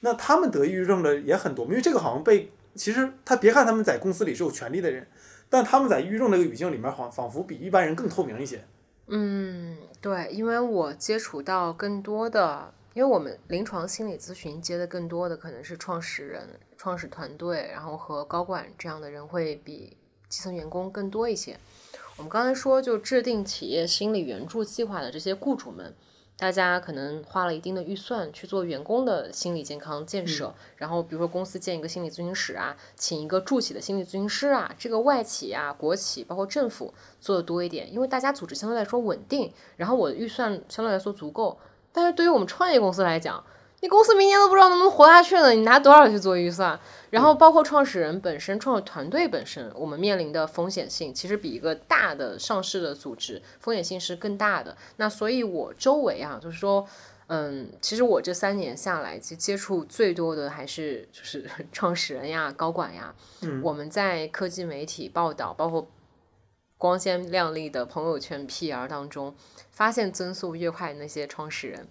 那他们得抑郁症的也很多，因为这个好像被其实他别看他们在公司里是有权利的人，但他们在抑郁症这个语境里面，仿仿佛比一般人更透明一些。嗯，对，因为我接触到更多的。因为我们临床心理咨询接的更多的可能是创始人、创始团队，然后和高管这样的人会比基层员工更多一些。我们刚才说，就制定企业心理援助计划的这些雇主们，大家可能花了一定的预算去做员工的心理健康建设，然后比如说公司建一个心理咨询室啊，请一个助企的心理咨询师啊，这个外企啊、国企包括政府做的多一点，因为大家组织相对来说稳定，然后我的预算相对来说足够。但是对于我们创业公司来讲，你公司明年都不知道能不能活下去呢？你拿多少去做预算？然后包括创始人本身、创始团队本身，我们面临的风险性其实比一个大的上市的组织风险性是更大的。那所以，我周围啊，就是说，嗯，其实我这三年下来，其实接触最多的还是就是 创始人呀、高管呀。嗯我们在科技媒体报道，包括光鲜亮丽的朋友圈 PR 当中，发现增速越快的那些创始人，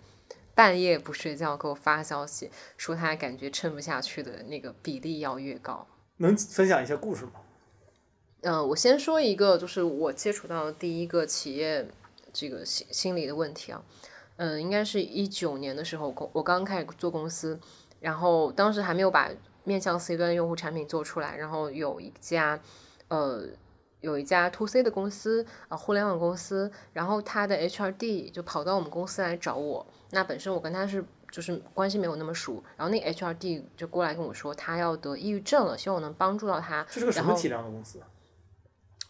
半夜不睡觉给我发消息，说他感觉撑不下去的那个比例要越高。能分享一些故事吗？嗯、我先说一个，就是我接触到的第一个企业这个心心理的问题啊，嗯、应该是一九年的时候，公我刚开始做公司，然后当时还没有把面向 C 端用户产品做出来，然后有一家呃有一家 to C 的公司啊、互联网公司，然后他的 HRD 就跑到我们公司来找我，那本身我跟他是。就是关系没有那么熟，然后那个 HRD 就过来跟我说，他要得抑郁症了，希望我能帮助到他。这是个什么体量的公司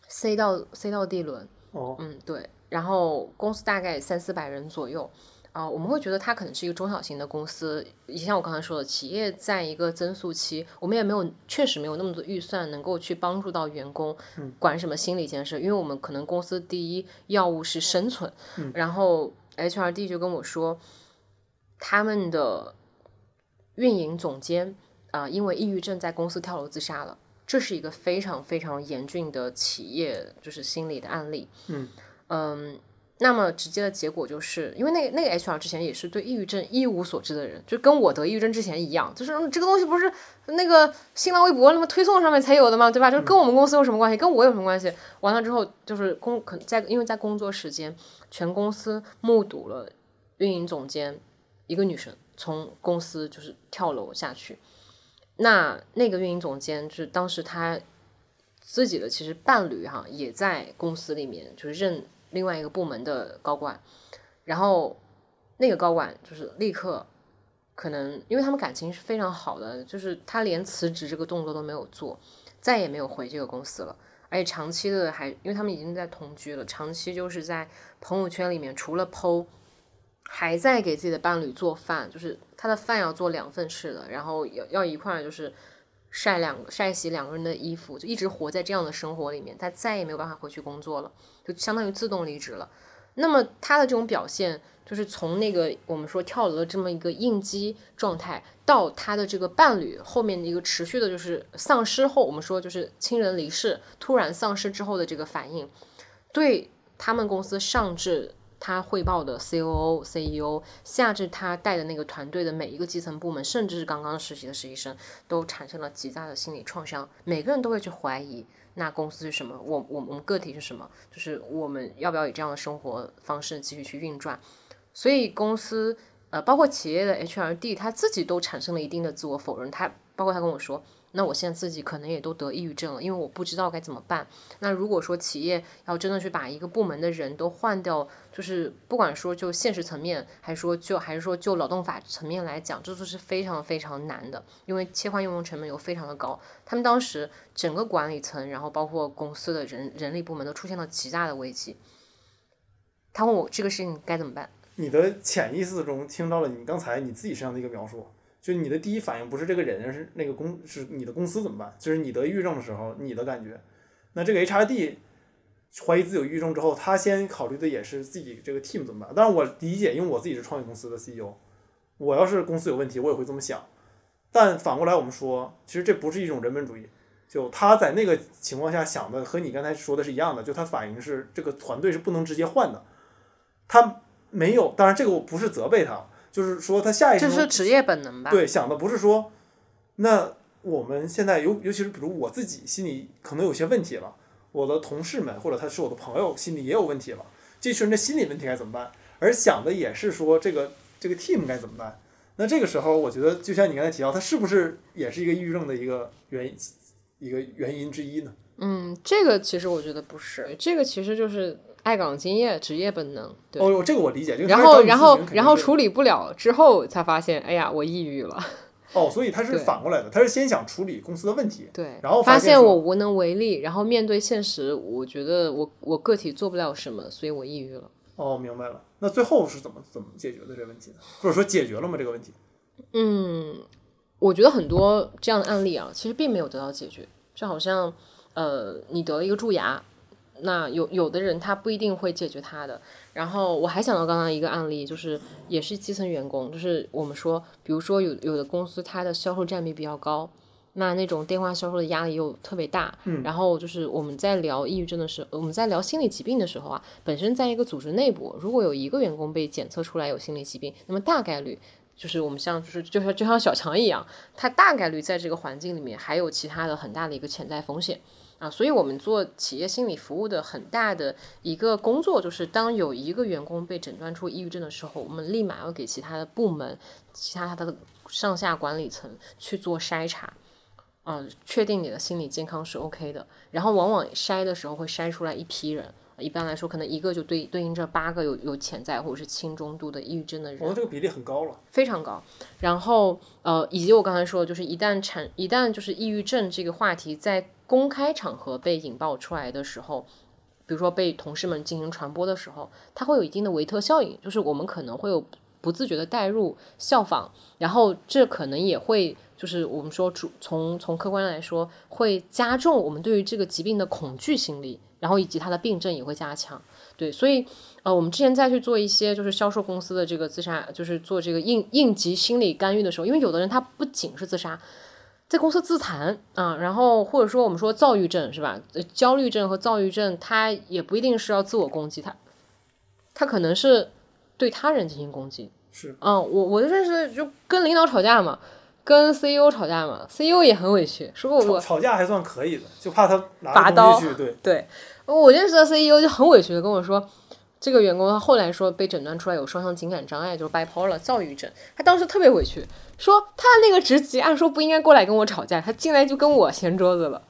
？C 到 C 到 D 轮，哦，嗯，对，然后公司大概三四百人左右，啊、我们会觉得它可能是一个中小型的公司，也像我刚才说的，企业在一个增速期，我们也没有确实没有那么多预算能够去帮助到员工管什么心理建设，因为我们可能公司第一要务是生存，然后 HRD 就跟我说，他们的运营总监啊、因为抑郁症在公司跳楼自杀了。这是一个非常非常严峻的企业就是心理的案例。嗯嗯那么直接的结果就是，因为那个那个 HR 之前也是对抑郁症一无所知的人，就跟我得抑郁症之前一样，就是这个东西不是那个新浪微博那么推送上面才有的吗？对吧？就是跟我们公司有什么关系？跟我有什么关系？完了之后就是工可能在因为在工作时间，全公司目睹了运营总监一个女生从公司就是跳楼下去。那那个运营总监就是当时他自己的其实伴侣哈也在公司里面，就是任另外一个部门的高管，然后那个高管就是立刻可能因为他们感情是非常好的，就是他连辞职这个动作都没有做，再也没有回这个公司了。而且长期的还，因为他们已经在同居了，长期就是在朋友圈里面，除了剖，还在给自己的伴侣做饭，就是他的饭要做两份吃的，然后要要一块儿就是晒两个晒洗两个人的衣服，就一直活在这样的生活里面，他再也没有办法回去工作了，就相当于自动离职了。那么他的这种表现，就是从那个我们说跳楼的这么一个应激状态，到他的这个伴侣后面的一个持续的，就是丧失后，我们说就是亲人离世突然丧失之后的这个反应，对他们公司上至他汇报的 COO、CEO，下至他带的那个团队的每一个基层部门，甚至是刚刚实习的实习生，都产生了极大的心理创伤。每个人都会去怀疑，那公司是什么？我我我们个体是什么？就是我们要不要以这样的生活方式继续去运转？所以公司呃，包括企业的 HRD，他自己都产生了一定的自我否认。他包括他跟我说，那我现在自己可能也都得抑郁症了，因为我不知道该怎么办。那如果说企业要真的去把一个部门的人都换掉，就是不管说就现实层面，还是说就还是说就劳动法层面来讲，这都是非常非常难的，因为切换用工成本又非常的高。他们当时整个管理层，然后包括公司的人人力部门都出现了极大的危机。他问我这个事情该怎么办？你的潜意识中听到了你刚才你自己身上的一个描述，就你的第一反应不是这个人，是那个公是你的公司怎么办？就是你得抑郁症的时候，你的感觉。那这个 HRD 怀疑自己有抑郁症之后，他先考虑的也是自己这个 team 怎么办。当然我理解，因为我自己是创业公司的 CEO，我要是公司有问题，我也会这么想。但反过来我们说，其实这不是一种人本主义。就他在那个情况下想的和你刚才说的是一样的，就他反应是这个团队是不能直接换的，他没有，当然这个我不是责备他，就是说他下意识这是职业本能吧？对想的不是说，那我们现在尤尤其是比如我自己心里可能有些问题了，我的同事们或者他是我的朋友心里也有问题了，这群人的心理问题该怎么办？而想的也是说这个这个 team 该怎么办？那这个时候，我觉得就像你刚才提到，他是不是也是一个抑郁症的一个原因一个原因之一呢？嗯，这个其实我觉得不是，这个其实就是爱岗敬业、职业本能。对。哦，这个我理解。然后，然后然后处理不了之后，才发现，哎呀，我抑郁了。哦，所以他是反过来的，他是先想处理公司的问题，对，然后发现说我无能为力，然后面对现实，我觉得我我个体做不了什么，所以我抑郁了。哦，明白了。那最后是怎么怎么解决的这个问题呢？或者说解决了吗？这个问题？嗯，我觉得很多这样的案例啊，其实并没有得到解决。就好像，呃，你得了一个蛀牙，那有有的人他不一定会解决他的。然后我还想到刚刚一个案例，就是也是基层员工，就是我们说，比如说有有的公司它的销售占比比较高，那那种电话销售的压力又特别大。嗯然后就是我们在聊抑郁症的时候，我们在聊心理疾病的时候啊，本身在一个组织内部，如果有一个员工被检测出来有心理疾病，那么大概率。就是我们像就是就像就像小强一样，他大概率在这个环境里面还有其他的很大的一个潜在风险啊，所以我们做企业心理服务的很大的一个工作就是，当有一个员工被诊断出抑郁症的时候，我们立马要给其他的部门、其他他的上下管理层去做筛查，嗯、确定你的心理健康是 OK 的，然后往往筛的时候会筛出来一批人。一般来说，可能一个就对对应着八个有有潜在或者是轻中度的抑郁症的人我，这个比例很高了。非常高。然后呃，以及我刚才说的，就是一旦产一旦就是抑郁症这个话题在公开场合被引爆出来的时候，比如说被同事们进行传播的时候，它会有一定的维特效应，就是我们可能会有不自觉的带入效仿，然后这可能也会。就是我们说主从从客观来说，会加重我们对于这个疾病的恐惧心理，然后以及它的病症也会加强。对，所以呃，我们之前再去做一些就是销售公司的这个自杀，就是做这个应应急心理干预的时候，因为有的人他不仅是自杀，在公司自残啊，然后或者说我们说躁郁症是吧？呃焦虑症和躁郁症，他也不一定是要自我攻击，他他可能是对他人进行攻击。是，嗯，我我就认识就跟领导吵架嘛，跟 CEO 吵架嘛，CEO 也很委屈，说我吵吵架还算可以的，就怕他拿拔刀去，对，对，我认识的 CEO 就很委屈的跟我说，这个员工他后来说被诊断出来有双向情感障碍，就是 bipolar 躁郁症。他当时特别委屈，说他那个职级按说不应该过来跟我吵架，他进来就跟我掀桌子了。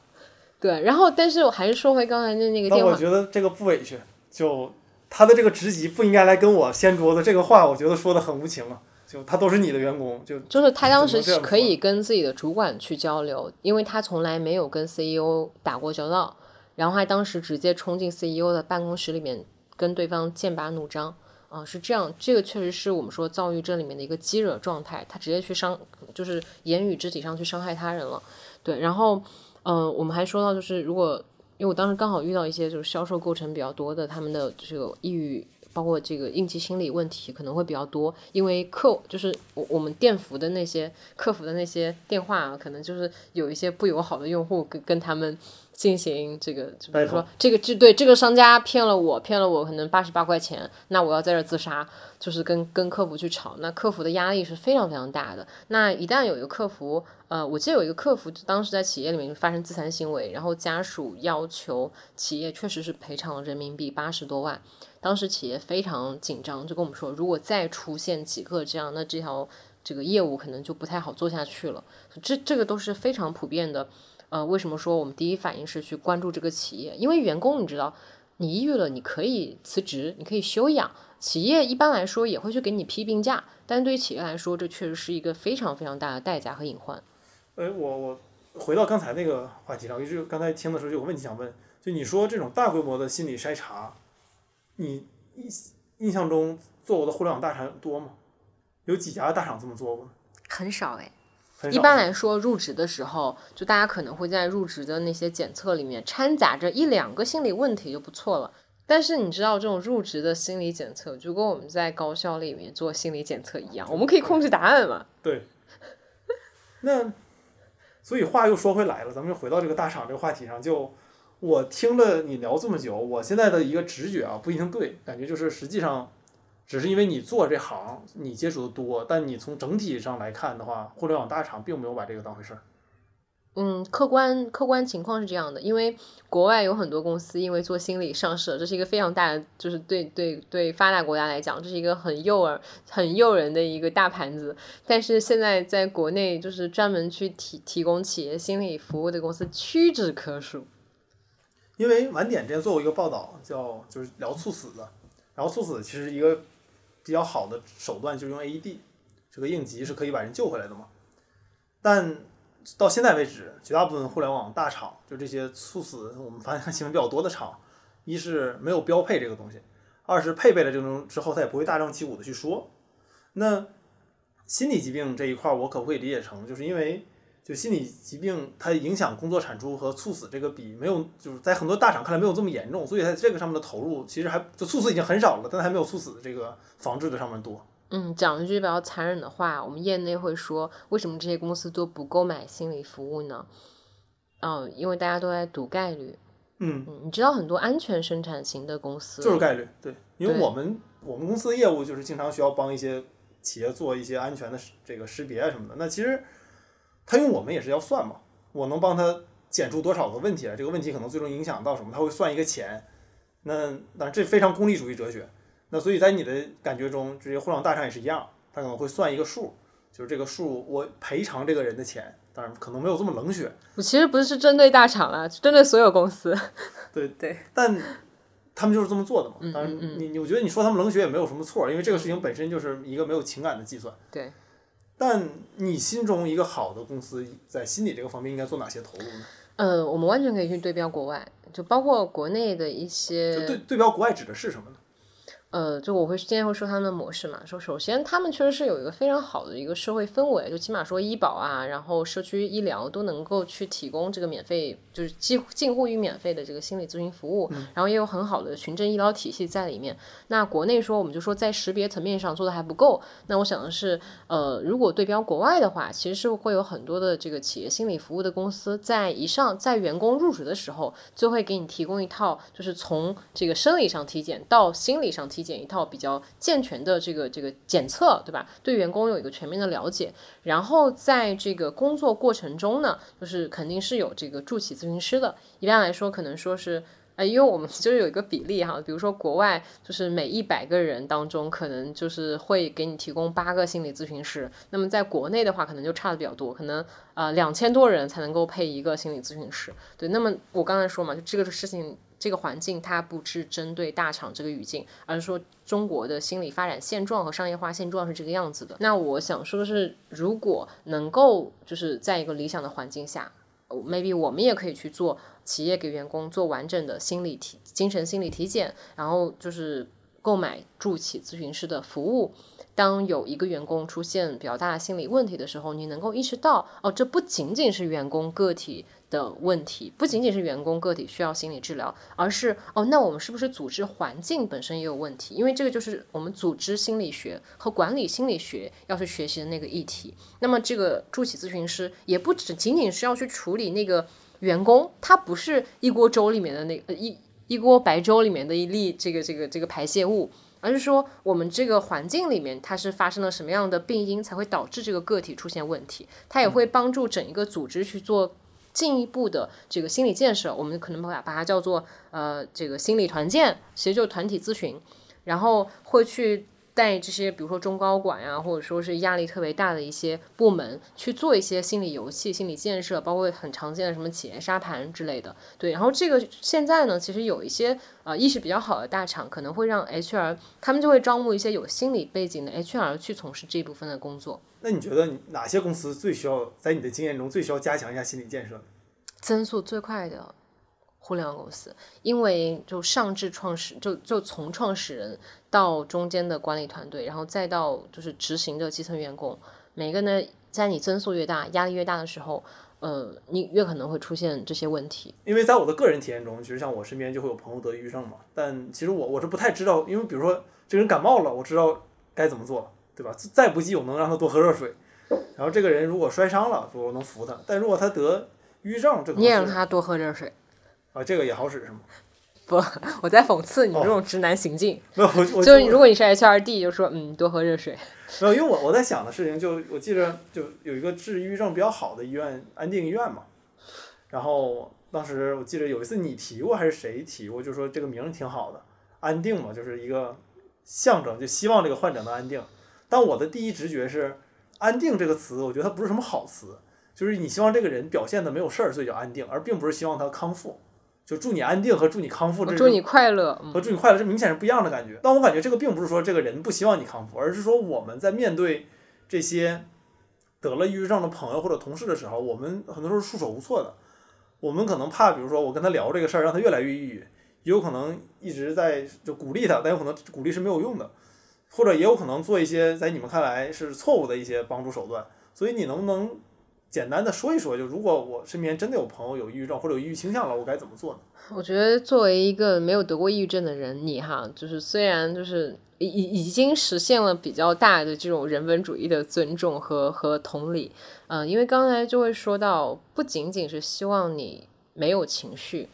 对，然后但是我还是说回刚才的那个电话，觉得这个不委屈，就他的这个职级不应该来跟我掀桌子，这个话我觉得说的很无情啊。就他都是你的员工，就就是他当时怎么这样可以跟自己的主管去交流，因为他从来没有跟 CEO 打过交道，然后他当时直接冲进 CEO 的办公室里面跟对方剑拔弩张。啊、是这样，这个确实是我们说躁郁症里面的一个激惹状态，他直接去伤，就是言语肢体上去伤害他人了。对，然后，嗯、我们还说到，就是如果因为我当时刚好遇到一些就是销售构成比较多的，他们的这个抑郁，包括这个应急心理问题可能会比较多，因为客就是我我们店服的那些客服的那些电话啊，可能就是有一些不友好的用户跟跟他们进行这个，就比如说这个这对这个商家骗了我，骗了我可能八十八块钱，那我要在这儿自杀，就是跟跟客服去吵，那客服的压力是非常非常大的。那一旦有一个客服，呃，我记得有一个客服当时在企业里面发生自残行为，然后家属要求企业确实是赔偿了人民币八十多万。当时企业非常紧张，就跟我们说，如果再出现几个这样，那这条这个业务可能就不太好做下去了。这这个都是非常普遍的。呃，为什么说我们第一反应是去关注这个企业？因为员工你知道，你抑郁了，你可以辞职，你可以休养，企业一般来说也会去给你批病假，但对于企业来说，这确实是一个非常非常大的代价和隐患。哎，我我回到刚才那个话题上，就是刚才听的时候就有问题想问，就你说这种大规模的心理筛查，你印印象中做过的互联网大厂多吗？有几家大厂这么做过？很少哎。一般来说，入职的时候，就大家可能会在入职的那些检测里面掺杂着一两个心理问题就不错了。但是你知道，这种入职的心理检测就跟我们在高校里面做心理检测一样，我们可以控制答案嘛？对。那，所以话又说回来了，咱们就回到这个大厂这个话题上。就我听了你聊这么久，我现在的一个直觉啊，不一定对，感觉就是实际上，只是因为你做这行，你接触的多，但你从整体上来看的话，互联网大厂并没有把这个当回事儿。嗯，客观客观情况是这样的，因为国外有很多公司因为做心理上市，这是一个非常大的，就是对对对发达国家来讲，这是一个很诱饵、很诱人的一个大盘子。但是现在在国内，就是专门去提提供企业心理服务的公司屈指可数。因为晚点之前做过一个报道，叫就是聊猝死的，然后猝死其实一个比较好的手段就是用 AED，这个应急是可以把人救回来的嘛。但到现在为止，绝大部分互联网大厂就这些猝死，我们发现看新闻比较多的厂，一是没有标配这个东西，二是配备了这种之后，他也不会大张旗鼓的去说。那心理疾病这一块，我可不可以理解成，就是因为就心理疾病它影响工作产出和猝死这个比没有就是在很多大厂看来没有这么严重，所以在这个上面的投入其实还就猝死已经很少了，但还没有猝死的这个防治的上面多。嗯，讲一句比较残忍的话，我们业内会说，为什么这些公司都不购买心理服务呢？嗯，因为大家都在赌概率。嗯，嗯，你知道很多安全生产型的公司，就是概率，对，因为我们我们公司的业务就是经常需要帮一些企业做一些安全的这个识别啊什么的。那其实他用我们也是要算嘛，我能帮他检出多少个问题来，这个问题可能最终影响到什么，他会算一个钱。那当然这非常功利主义哲学。那所以在你的感觉中，这些互联网大厂也是一样，他可能会算一个数，就是这个数我赔偿这个人的钱，当然可能没有这么冷血，我其实不是针对大厂啦，针对所有公司。对对但他们就是这么做的嘛。嗯当然嗯，你你我觉得你说他们冷血也没有什么错，因为这个事情本身就是一个没有情感的计算。对。但你心中一个好的公司在心理这个方面应该做哪些投入呢？呃，我们完全可以去对标国外，就包括国内的一些就对对标国外指的是什么呢？呃，就我会今天会说他们的模式嘛，说首先他们确实是有一个非常好的一个社会氛围，就起码说医保啊，然后社区医疗都能够去提供这个免费，就是近近乎于免费的这个心理咨询服务，然后也有很好的循证医疗体系在里面。那国内说我们就说在识别层面上做的还不够，那我想的是，呃，如果对标国外的话，其实是会有很多的这个企业心理服务的公司在一上在员工入职的时候，就会给你提供一套，就是从这个生理上体检到心理上体体检一套比较健全的这个这个检测，对吧？对员工有一个全面的了解，然后在这个工作过程中呢，就是肯定是有这个助企咨询师的。一般来说，可能说是。呃，因为我们 就是有一个比例哈，比如说国外就是每一百个人当中，可能就是会给你提供八个心理咨询师。那么在国内的话，可能就差的比较多，可能呃两千多人才能够配一个心理咨询师。对，那么我刚才说嘛，就这个事情，这个环境它不是针对大厂这个语境，而是说中国的心理发展现状和商业化现状是这个样子的。那我想说的是，如果能够就是在一个理想的环境下。maybe 我们也可以去做企业给员工做完整的心理体、精神心理体检，然后就是购买助企咨询师的服务。当有一个员工出现比较大的心理问题的时候，你能够意识到，哦，这不仅仅是员工个体的问题，不仅仅是员工个体需要心理治疗，而是哦，那我们是不是组织环境本身也有问题？因为这个就是我们组织心理学和管理心理学要去学习的那个议题。那么这个助企咨询师也不只仅仅是要去处理那个员工，他不是一锅粥里面的那呃一一锅白粥里面的一粒这个这个这个排泄物。而是说，我们这个环境里面，它是发生了什么样的病因，才会导致这个个体出现问题？它也会帮助整一个组织去做进一步的这个心理建设。我们可能把把它叫做呃这个心理团建，其实就是团体咨询，然后会去带这些，比如说中高管呀、或者说是压力特别大的一些部门去做一些心理游戏、心理建设，包括很常见的什么企业沙盘之类的。对，然后这个现在呢，其实有一些呃意识比较好的大厂，可能会让 HR 他们就会招募一些有心理背景的 HR 去从事这部分的工作。那你觉得哪些公司最需要在你的经验中最需要加强一下心理建设？增速最快的互联网公司，因为就上至创始，就就从创始人到中间的管理团队，然后再到就是执行的基层员工，每个呢，在你增速越大、压力越大的时候，呃，你越可能会出现这些问题。因为在我的个人体验中，其实像我身边就会有朋友得抑郁症嘛，但其实我我是不太知道，因为比如说这个人感冒了，我知道该怎么做，对吧？再不济我能让他多喝热水，然后这个人如果摔伤了，我能扶他，但如果他得抑郁症，这个你也让他多喝热水。啊，这个也好使是吗？不我在讽刺你这种直男行径，没有，我我就是如果你是 HRD，就说嗯，多喝热水。没有，因为我我在想的事情就，我记着就有一个治抑郁症比较好的医院，安定医院嘛。然后当时我记得有一次你提过还是谁提过，就说这个名儿挺好的，安定嘛，就是一个象征，就希望这个患者能安定。但我的第一直觉是，安定这个词，我觉得它不是什么好词，就是你希望这个人表现的没有事儿，所以叫安定，而并不是希望他康复。就祝你安定和祝你康复，祝你快乐。嗯和祝你快乐，这明显是不一样的感觉。但我感觉这个并不是说这个人不希望你康复，而是说我们在面对这些得了抑郁症的朋友或者同事的时候，我们很多时候是束手无措的。我们可能怕，比如说我跟他聊这个事儿，让他越来越抑郁，也有可能一直在就鼓励他，但有可能鼓励是没有用的，或者也有可能做一些在你们看来是错误的一些帮助手段。所以你能不能简单的说一说，就如果我身边真的有朋友有抑郁症或者有抑郁倾向了，我该怎么做呢？我觉得作为一个没有得过抑郁症的人，你哈，就是虽然就是已已经实现了比较大的这种人文主义的尊重和和同理，嗯、因为刚才就会说到，不仅仅是希望你没有情绪。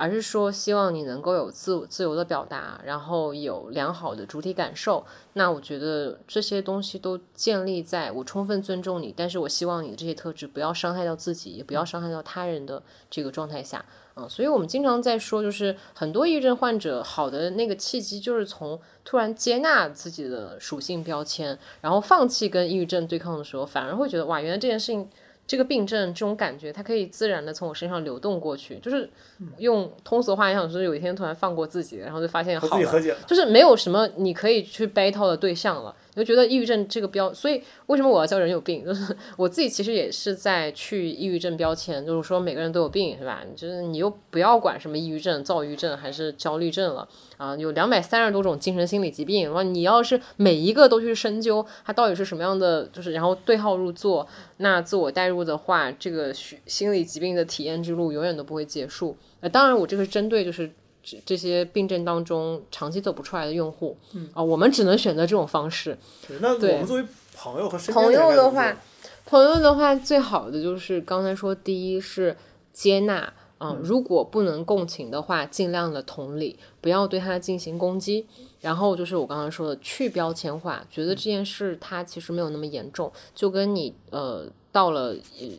而是说，希望你能够有自自由的表达，然后有良好的主体感受。那我觉得这些东西都建立在我充分尊重你，但是我希望你的这些特质不要伤害到自己，也不要伤害到他人的这个状态下。嗯，所以我们经常在说，就是很多抑郁症患者好的那个契机，就是从突然接纳自己的属性标签，然后放弃跟抑郁症对抗的时候，反而会觉得哇，原来这件事情。这个病症，这种感觉，它可以自然的从我身上流动过去，就是用通俗话来讲，就是有一天突然放过自己，然后就发现好了，自己和解了。就是没有什么你可以去 battle 的对象了，你就觉得抑郁症这个标，所以为什么我要叫人有病？就是我自己其实也是在去抑郁症标签，就是说每个人都有病，是吧？就是你又不要管什么抑郁症、躁郁症还是焦虑症了啊，有两百三十多种精神心理疾病，然后你要是每一个都去深究它到底是什么样的，就是然后对号入座，那自我代入的话，这个心理疾病的体验之路永远都不会结束。呃，当然我这个是针对就是。这这些病症当中长期走不出来的用户，嗯啊，我们只能选择这种方式。对，那我们作为朋友和朋友的话，朋友的话，最好的就是刚才说，第一是接纳，嗯，如果不能共情的话，尽量的同理，不要对他进行攻击。然后就是我刚刚说的去标签化，觉得这件事它其实没有那么严重，就跟你呃到了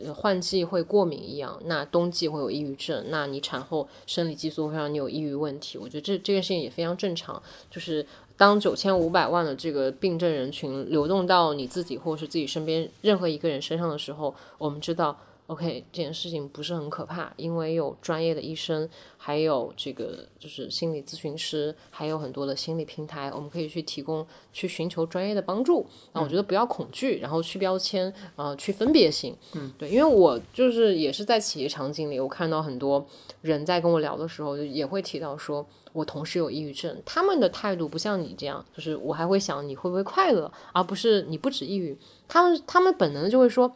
呃换季会过敏一样，那冬季会有抑郁症，那你产后生理激素会让你有抑郁问题，我觉得这这件事情也非常正常，就是。当九千五百万的这个病症人群流动到你自己或是自己身边任何一个人身上的时候，我们知道，OK，这件事情不是很可怕，因为有专业的医生，还有这个就是心理咨询师，还有很多的心理平台，我们可以去提供去寻求专业的帮助。那我觉得不要恐惧，然后去标签，呃，去分别心。嗯，对，因为我就是也是在企业场景里，我看到很多人在跟我聊的时候，就也会提到说。我同事有抑郁症，他们的态度不像你这样，就是我还会想你会不会快乐，而不是你不止抑郁。他们他们本能的就会说，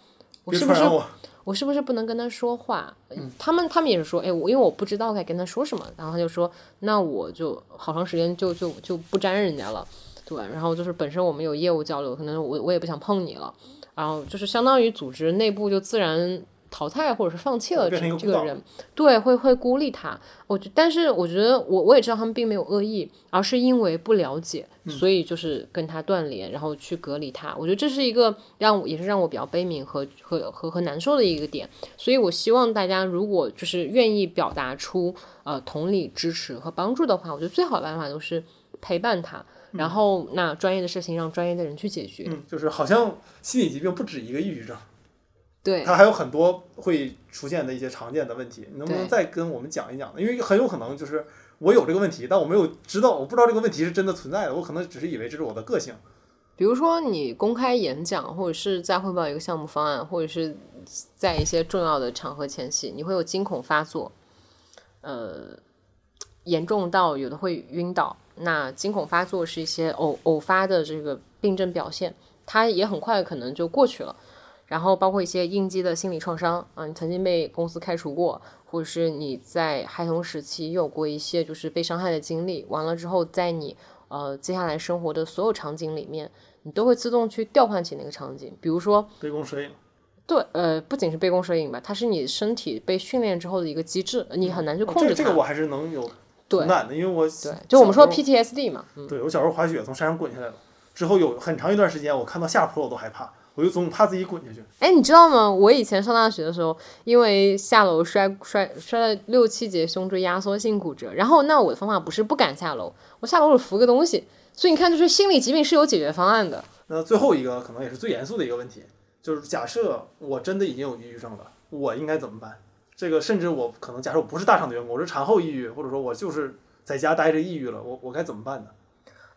我是不是我。是不是不能跟他说话？他们他们也是说，哎，我因为我不知道该跟他说什么，然后他就说，那我就好长时间就就就不沾人家了，对，然后就是本身我们有业务交流，可能我我也不想碰你了，然后就是相当于组织内部就自然淘汰或者是放弃了这个这个人，对，会会孤立他。我觉，但是我觉得我我也知道他们并没有恶意，而是因为不了解，所以就是跟他断联，然后去隔离他。我觉得这是一个让我也是让我比较悲悯和和和和难受的一个点。所以我希望大家如果就是愿意表达出呃同理、支持和帮助的话，我觉得最好的办法就是陪伴他。然后，那专业的事情让专业的人去解决。嗯，就是好像心理疾病不止一个抑郁症，对，它还有很多会出现的一些常见的问题，你能不能再跟我们讲一讲呢？因为很有可能就是我有这个问题，但我没有知道，我不知道这个问题是真的存在的，我可能只是以为这是我的个性。比如说你公开演讲，或者是在汇报一个项目方案，或者是在一些重要的场合前夕，你会有惊恐发作，呃，严重到有的会晕倒。那惊恐发作是一些偶偶发的这个病症表现，它也很快可能就过去了。然后包括一些应激的心理创伤啊，你曾经被公司开除过，或者是你在孩童时期有过一些就是被伤害的经历，完了之后在你呃接下来生活的所有场景里面，你都会自动去调换起那个场景。比如说，杯弓蛇影，对，呃，不仅是杯弓蛇影吧，它是你身体被训练之后的一个机制，你很难去哦控制它。这个这个我还是能有对同感的，因为我对，就我们说 PTSD 嘛，嗯，对我小时候滑雪从山上滚下来了，之后有很长一段时间我看到下坡我都害怕，我就总怕自己滚下去。哎，你知道吗？我以前上大学的时候，因为下楼摔摔摔了六七节胸椎压缩性骨折，然后那我的方法不是不敢下楼，我下楼我扶个东西。所以你看，就是心理疾病是有解决方案的。那最后一个可能也是最严肃的一个问题，就是假设我真的已经有抑郁症了，我应该怎么办？这个甚至我可能假设我不是大厂的员工，我是产后抑郁，或者说我就是在家待着抑郁了，我我该怎么办呢？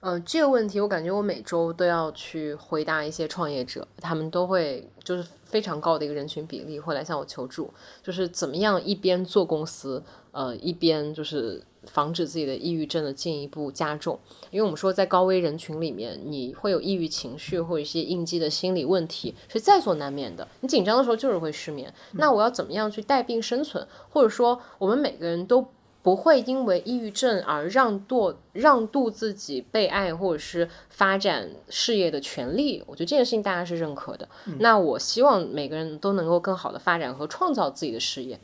呃，这个问题我感觉我每周都要去回答一些创业者，他们都会就是非常高的一个人群比例会来向我求助，就是怎么样一边做公司，呃，一边就是防止自己的抑郁症的进一步加重。因为我们说在高危人群里面，你会有抑郁情绪或者一些应激的心理问题是在所难免的。你紧张的时候就是会失眠，那我要怎么样去带病生存？或者说我们每个人都。不会因为抑郁症而让渡让渡自己被爱或者是发展事业的权利，我觉得这件事情大家是认可的。那我希望每个人都能够更好的发展和创造自己的事业。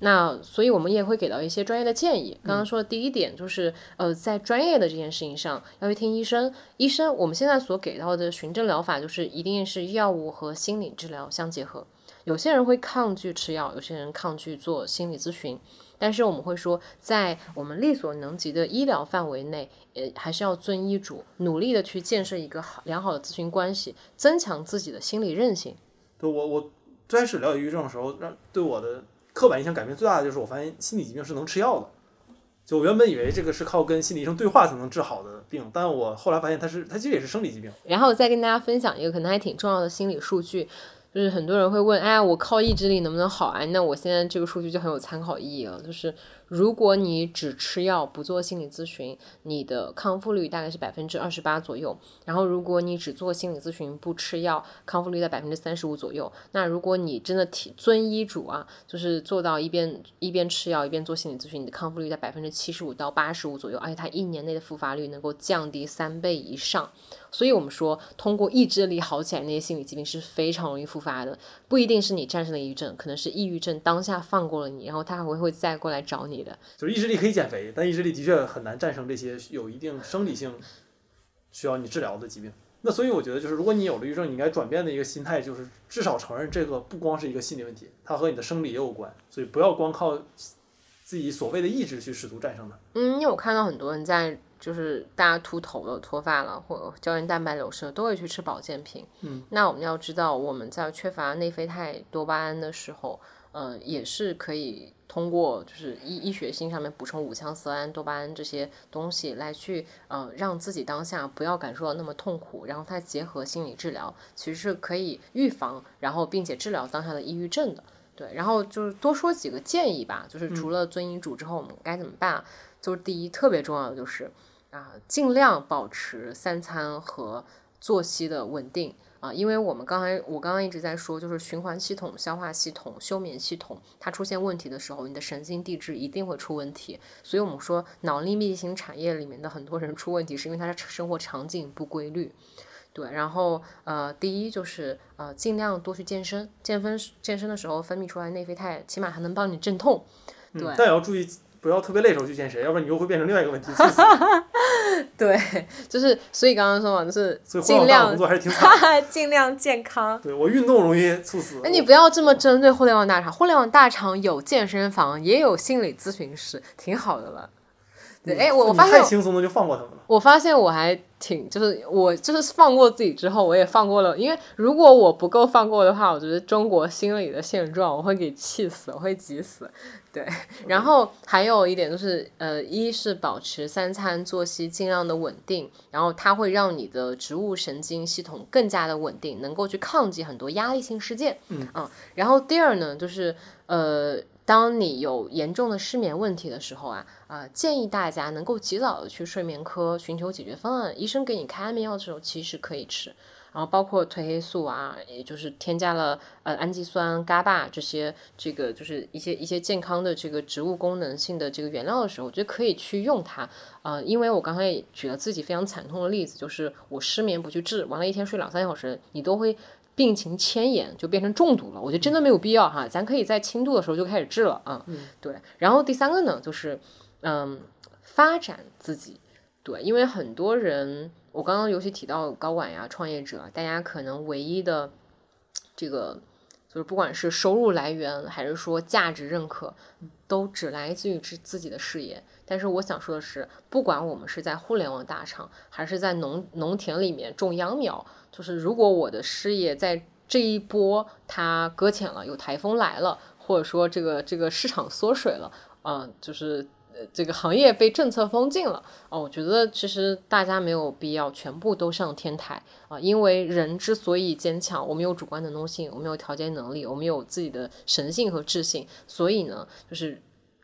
那所以我们也会给到一些专业的建议。刚刚说的第一点就是，呃，在专业的这件事情上要去听医生。医生，我们现在所给到的循证疗法就是一定是药物和心理治疗相结合。有些人会抗拒吃药，有些人抗拒做心理咨询。但是我们会说，在我们力所能及的医疗范围内，呃，还是要遵医嘱，努力的去建设一个好良好的咨询关系，增强自己的心理韧性。对我，我最开始了解抑郁症的时候，让对我的刻板印象改变最大的就是，我发现心理疾病是能吃药的。就我原本以为这个是靠跟心理医生对话才能治好的病，但我后来发现它是，它其实也是生理疾病。然后再跟大家分享一个可能还挺重要的心理数据。就是很多人会问，哎，我靠意志力能不能好啊？那我现在这个数据就很有参考意义了，就是。如果你只吃药不做心理咨询，你的康复率大概是百分之二十八左右。然后，如果你只做心理咨询不吃药，康复率在百分之三十五左右。那如果你真的体遵医嘱啊，就是做到一边一边吃药一边做心理咨询，你的康复率在百分之七十五到八十五左右，而且它一年内的复发率能够降低三倍以上。所以我们说，通过意志力好起来那些心理疾病是非常容易复发的，不一定是你战胜了抑郁症，可能是抑郁症当下放过了你，然后它还会再过来找你。就是意志力可以减肥，但意志力的确很难战胜这些有一定生理性需要你治疗的疾病。那所以我觉得，就是如果你有了抑郁症，你应该转变的一个心态，就是至少承认这个不光是一个心理问题，它和你的生理也有关。所以不要光靠自己所谓的意志去试图战胜它。嗯，因为我看到很多人在，就是大家秃头了、脱发了，或者胶原蛋白流失了，都会去吃保健品。嗯，那我们要知道，我们在缺乏内啡肽、多巴胺的时候，呃，也是可以。通过就是医医学性上面补充五羟色胺、多巴胺这些东西来去呃让自己当下不要感受到那么痛苦，然后它结合心理治疗，其实是可以预防，然后并且治疗当下的抑郁症的。对，然后就是多说几个建议吧，就是除了遵医嘱之后我们该怎么办？就是第一特别重要的就是啊，尽量保持三餐和作息的稳定。啊，因为我们刚才我刚刚一直在说，就是循环系统、消化系统、休眠系统，它出现问题的时候，你的神经递质一定会出问题。所以我们说，脑力密集型产业里面的很多人出问题，是因为他的生活场景不规律。对，然后呃，第一就是呃，尽量多去健身，健身健身的时候分泌出来内啡肽，起码还能帮你镇痛。对，但也要注意。不要特别累时候去健身，要不然你又会变成另外一个问题。对，就是所以刚刚说嘛，就是尽量工作还是挺惨，尽量健康。对我运动容易猝死。哎你不要这么针对互联网大厂，互联网大厂有健身房，也有心理咨询师，挺好的了。对，哎，我我发现太轻松的就放过他们了。我发现我还挺，就是我就是放过自己之后，我也放过了。因为如果我不够放过的话，我觉得中国心理的现状，我会给气死，我会急死。对，然后还有一点就是，呃，一是保持三餐作息尽量的稳定，然后它会让你的植物神经系统更加的稳定，能够去抗击很多压力性事件。嗯啊，然后第二呢，就是呃，当你有严重的失眠问题的时候啊，啊，建议大家能够及早的去睡眠科寻求解决方案。医生给你开安眠药的时候，其实可以吃。然后包括褪黑素啊，也就是添加了呃氨基酸、伽巴这些，这个就是一些一些健康的这个植物功能性的这个原料的时候，我觉得可以去用它。呃，因为我刚才也举了自己非常惨痛的例子，就是我失眠不去治，完了一天睡两三小时，你都会病情迁延，就变成中毒了。我觉得真的没有必要哈，咱可以在轻度的时候就开始治了啊。对。然后第三个呢，就是嗯，发展自己。对，因为很多人。我刚刚尤其提到高管呀、创业者，大家可能唯一的这个就是不管是收入来源还是说价值认可，都只来自于自自己的事业。但是我想说的是，不管我们是在互联网大厂，还是在农农田里面种秧苗，就是如果我的事业在这一波它搁浅了，有台风来了，或者说这个这个市场缩水了，嗯，就是。这个行业被政策封禁了哦，我觉得其实大家没有必要全部都上天台啊，因为人之所以坚强，我们有主观能动性，我们有调节能力，我们有自己的神性和智性，所以呢，就是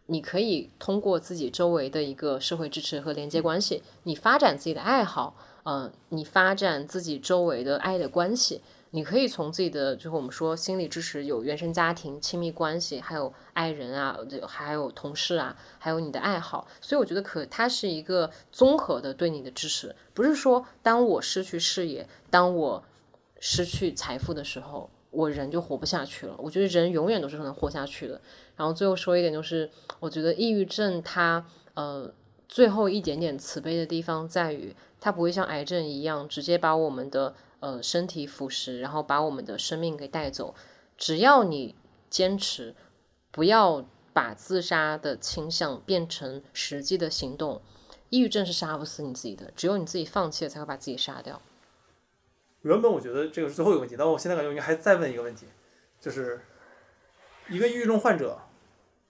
你可以通过自己周围的一个社会支持和连接关系，你发展自己的爱好，嗯，你发展自己周围的爱的关系。你可以从自己的，就是我们说心理支持，有原生家庭、亲密关系，还有爱人啊，还有同事啊，还有你的爱好。所以我觉得可它是一个综合的对你的支持，不是说当我失去事业，当我失去财富的时候，我人就活不下去了。我觉得人永远都是可能活下去的。然后最后说一点，就是我觉得抑郁症它呃最后一点点慈悲的地方在于，它不会像癌症一样直接把我们的。呃，身体腐蚀，然后把我们的生命给带走。只要你坚持，不要把自杀的倾向变成实际的行动。抑郁症是杀不死你自己的，只有你自己放弃了，才会把自己杀掉。原本我觉得这个是最后一个问题，但我现在感觉应该还再问一个问题，就是一个抑郁症患者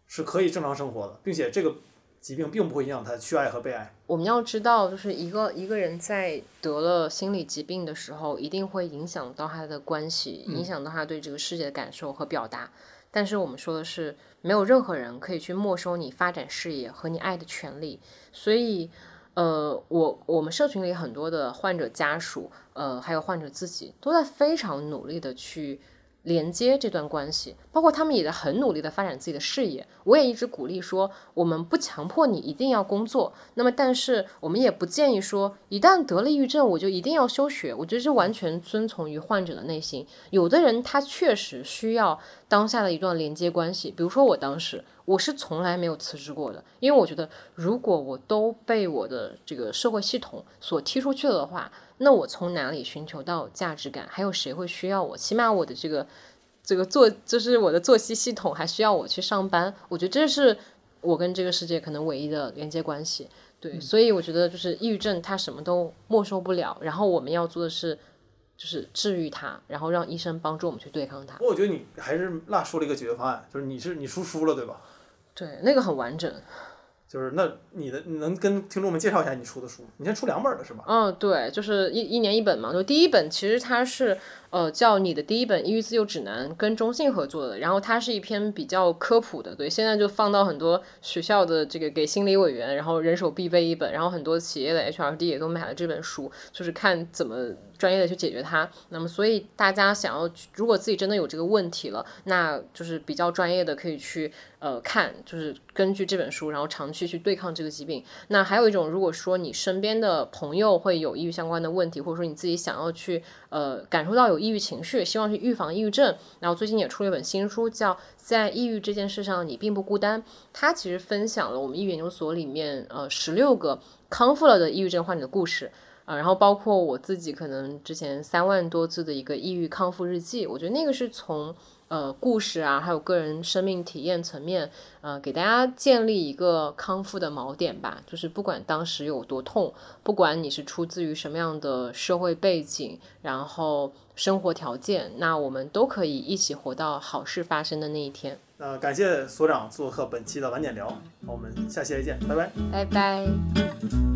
是可以正常生活的，并且这个。疾病并不会影响他去爱和被爱。我们要知道，就是一个一个人在得了心理疾病的时候，一定会影响到他的关系，影响到他对这个世界的感受和表达。但是我们说的是，没有任何人可以去没收你发展事业和你爱的权利。所以，呃，我我们社群里很多的患者家属，呃，还有患者自己，都在非常努力的去。连接这段关系，包括他们也在很努力的发展自己的事业。我也一直鼓励说，我们不强迫你一定要工作。那么，但是我们也不建议说，一旦得了抑郁症，我就一定要休学。我觉得这完全遵从于患者的内心。有的人他确实需要当下的一段连接关系，比如说我当时，我是从来没有辞职过的，因为我觉得如果我都被我的这个社会系统所踢出去了的话。那我从哪里寻求到价值感？还有谁会需要我？起码我的这个这个作，就是我的作息系统还需要我去上班。我觉得这是我跟这个世界可能唯一的连接关系。对，所以我觉得就是抑郁症，它什么都没收不了。然后我们要做的是，就是治愈它，然后让医生帮助我们去对抗它。我觉得你还是落说了一个解决方案，就是你是你出书了，对吧？对，那个很完整。就是那你的你能跟听众们介绍一下你出的书？你先出两本的是吧？嗯，对，就是一一年一本嘛。就第一本其实它是呃叫你的第一本抑郁自救指南，跟中信合作的。然后它是一篇比较科普的，对，现在就放到很多学校的这个给心理委员，然后人手必备一本。然后很多企业的 HRD 也都买了这本书，就是看怎么专业的去解决它。那么所以大家想要如果自己真的有这个问题了，那就是比较专业的可以去。呃，看就是根据这本书，然后长期去对抗这个疾病。那还有一种，如果说你身边的朋友会有抑郁相关的问题，或者说你自己想要去呃感受到有抑郁情绪，希望去预防抑郁症，然后最近也出了一本新书，叫《在抑郁这件事上你并不孤单》。它其实分享了我们抑郁研究所里面呃十六个康复了的抑郁症患者的故事啊，然后包括我自己可能之前三万多字的一个抑郁康复日记，我觉得那个是从。呃，故事啊，还有个人生命体验层面，呃，给大家建立一个康复的锚点吧。就是不管当时有多痛，不管你是出自于什么样的社会背景，然后生活条件，那我们都可以一起活到好事发生的那一天。那，感谢所长做客本期的晚点聊，我们下期再见，拜拜，拜拜。